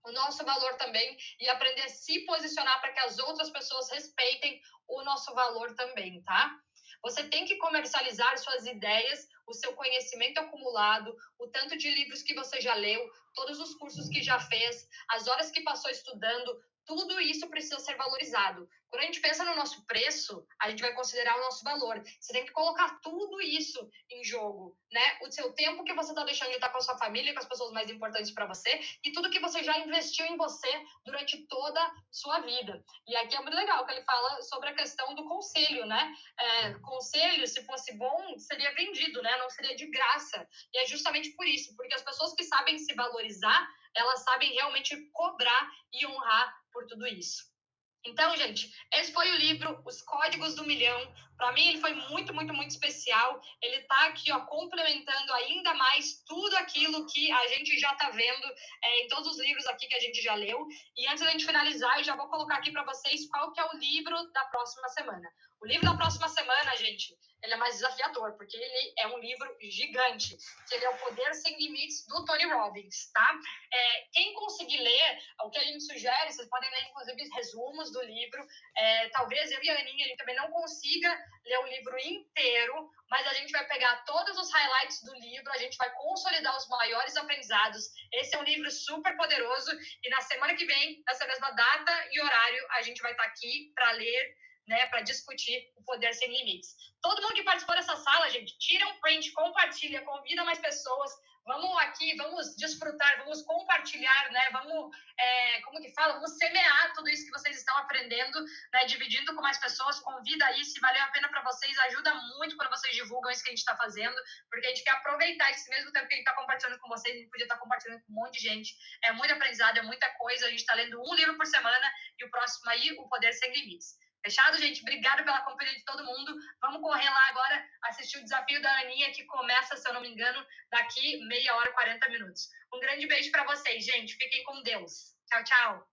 S2: o nosso valor também e aprender a se posicionar para que as outras pessoas respeitem o nosso valor também, tá? Você tem que comercializar suas ideias, o seu conhecimento acumulado, o tanto de livros que você já leu, todos os cursos que já fez, as horas que passou estudando, tudo isso precisa ser valorizado. Quando a gente pensa no nosso preço, a gente vai considerar o nosso valor. Você tem que colocar tudo isso em jogo, né? O seu tempo que você está deixando de estar com a sua família, com as pessoas mais importantes para você, e tudo que você já investiu em você durante toda a sua vida. E aqui é muito legal que ele fala sobre a questão do conselho, né? É, conselho, se fosse bom, seria vendido, né? Não seria de graça. E é justamente por isso, porque as pessoas que sabem se valorizar, elas sabem realmente cobrar e honrar por tudo isso. Então, gente, esse foi o livro Os Códigos do Milhão. Para mim, ele foi muito, muito, muito especial. Ele está aqui, ó, complementando ainda mais tudo aquilo que a gente já está vendo é, em todos os livros aqui que a gente já leu. E antes da gente finalizar, eu já vou colocar aqui para vocês qual que é o livro da próxima semana. O livro da próxima semana, gente, ele é mais desafiador, porque ele é um livro gigante, que ele é o Poder Sem Limites, do Tony Robbins, tá? É, quem conseguir ler, o que a gente sugere, vocês podem ler, inclusive, resumos do livro. É, talvez eu e a Aninha, também não consiga ler o livro inteiro, mas a gente vai pegar todos os highlights do livro, a gente vai consolidar os maiores aprendizados. Esse é um livro super poderoso, e na semana que vem, nessa mesma data e horário, a gente vai estar aqui para ler né, para discutir o poder sem limites. Todo mundo que participou dessa sala, gente, tira um print, compartilha, convida mais pessoas. Vamos aqui, vamos desfrutar, vamos compartilhar, né? Vamos, é, como que fala? Vamos semear tudo isso que vocês estão aprendendo, né? Dividindo com mais pessoas. Convida aí, se valeu a pena para vocês, ajuda muito quando vocês divulgam isso que a gente está fazendo, porque a gente quer aproveitar esse mesmo tempo que a gente está compartilhando com vocês, a gente podia estar tá compartilhando com um monte de gente. É muito aprendizado, é muita coisa. A gente está lendo um livro por semana e o próximo aí, O Poder Sem Limites. Fechado, gente? Obrigada pela companhia de todo mundo. Vamos correr lá agora assistir o desafio da Aninha, que começa, se eu não me engano, daqui meia hora, 40 minutos. Um grande beijo para vocês, gente. Fiquem com Deus. Tchau, tchau.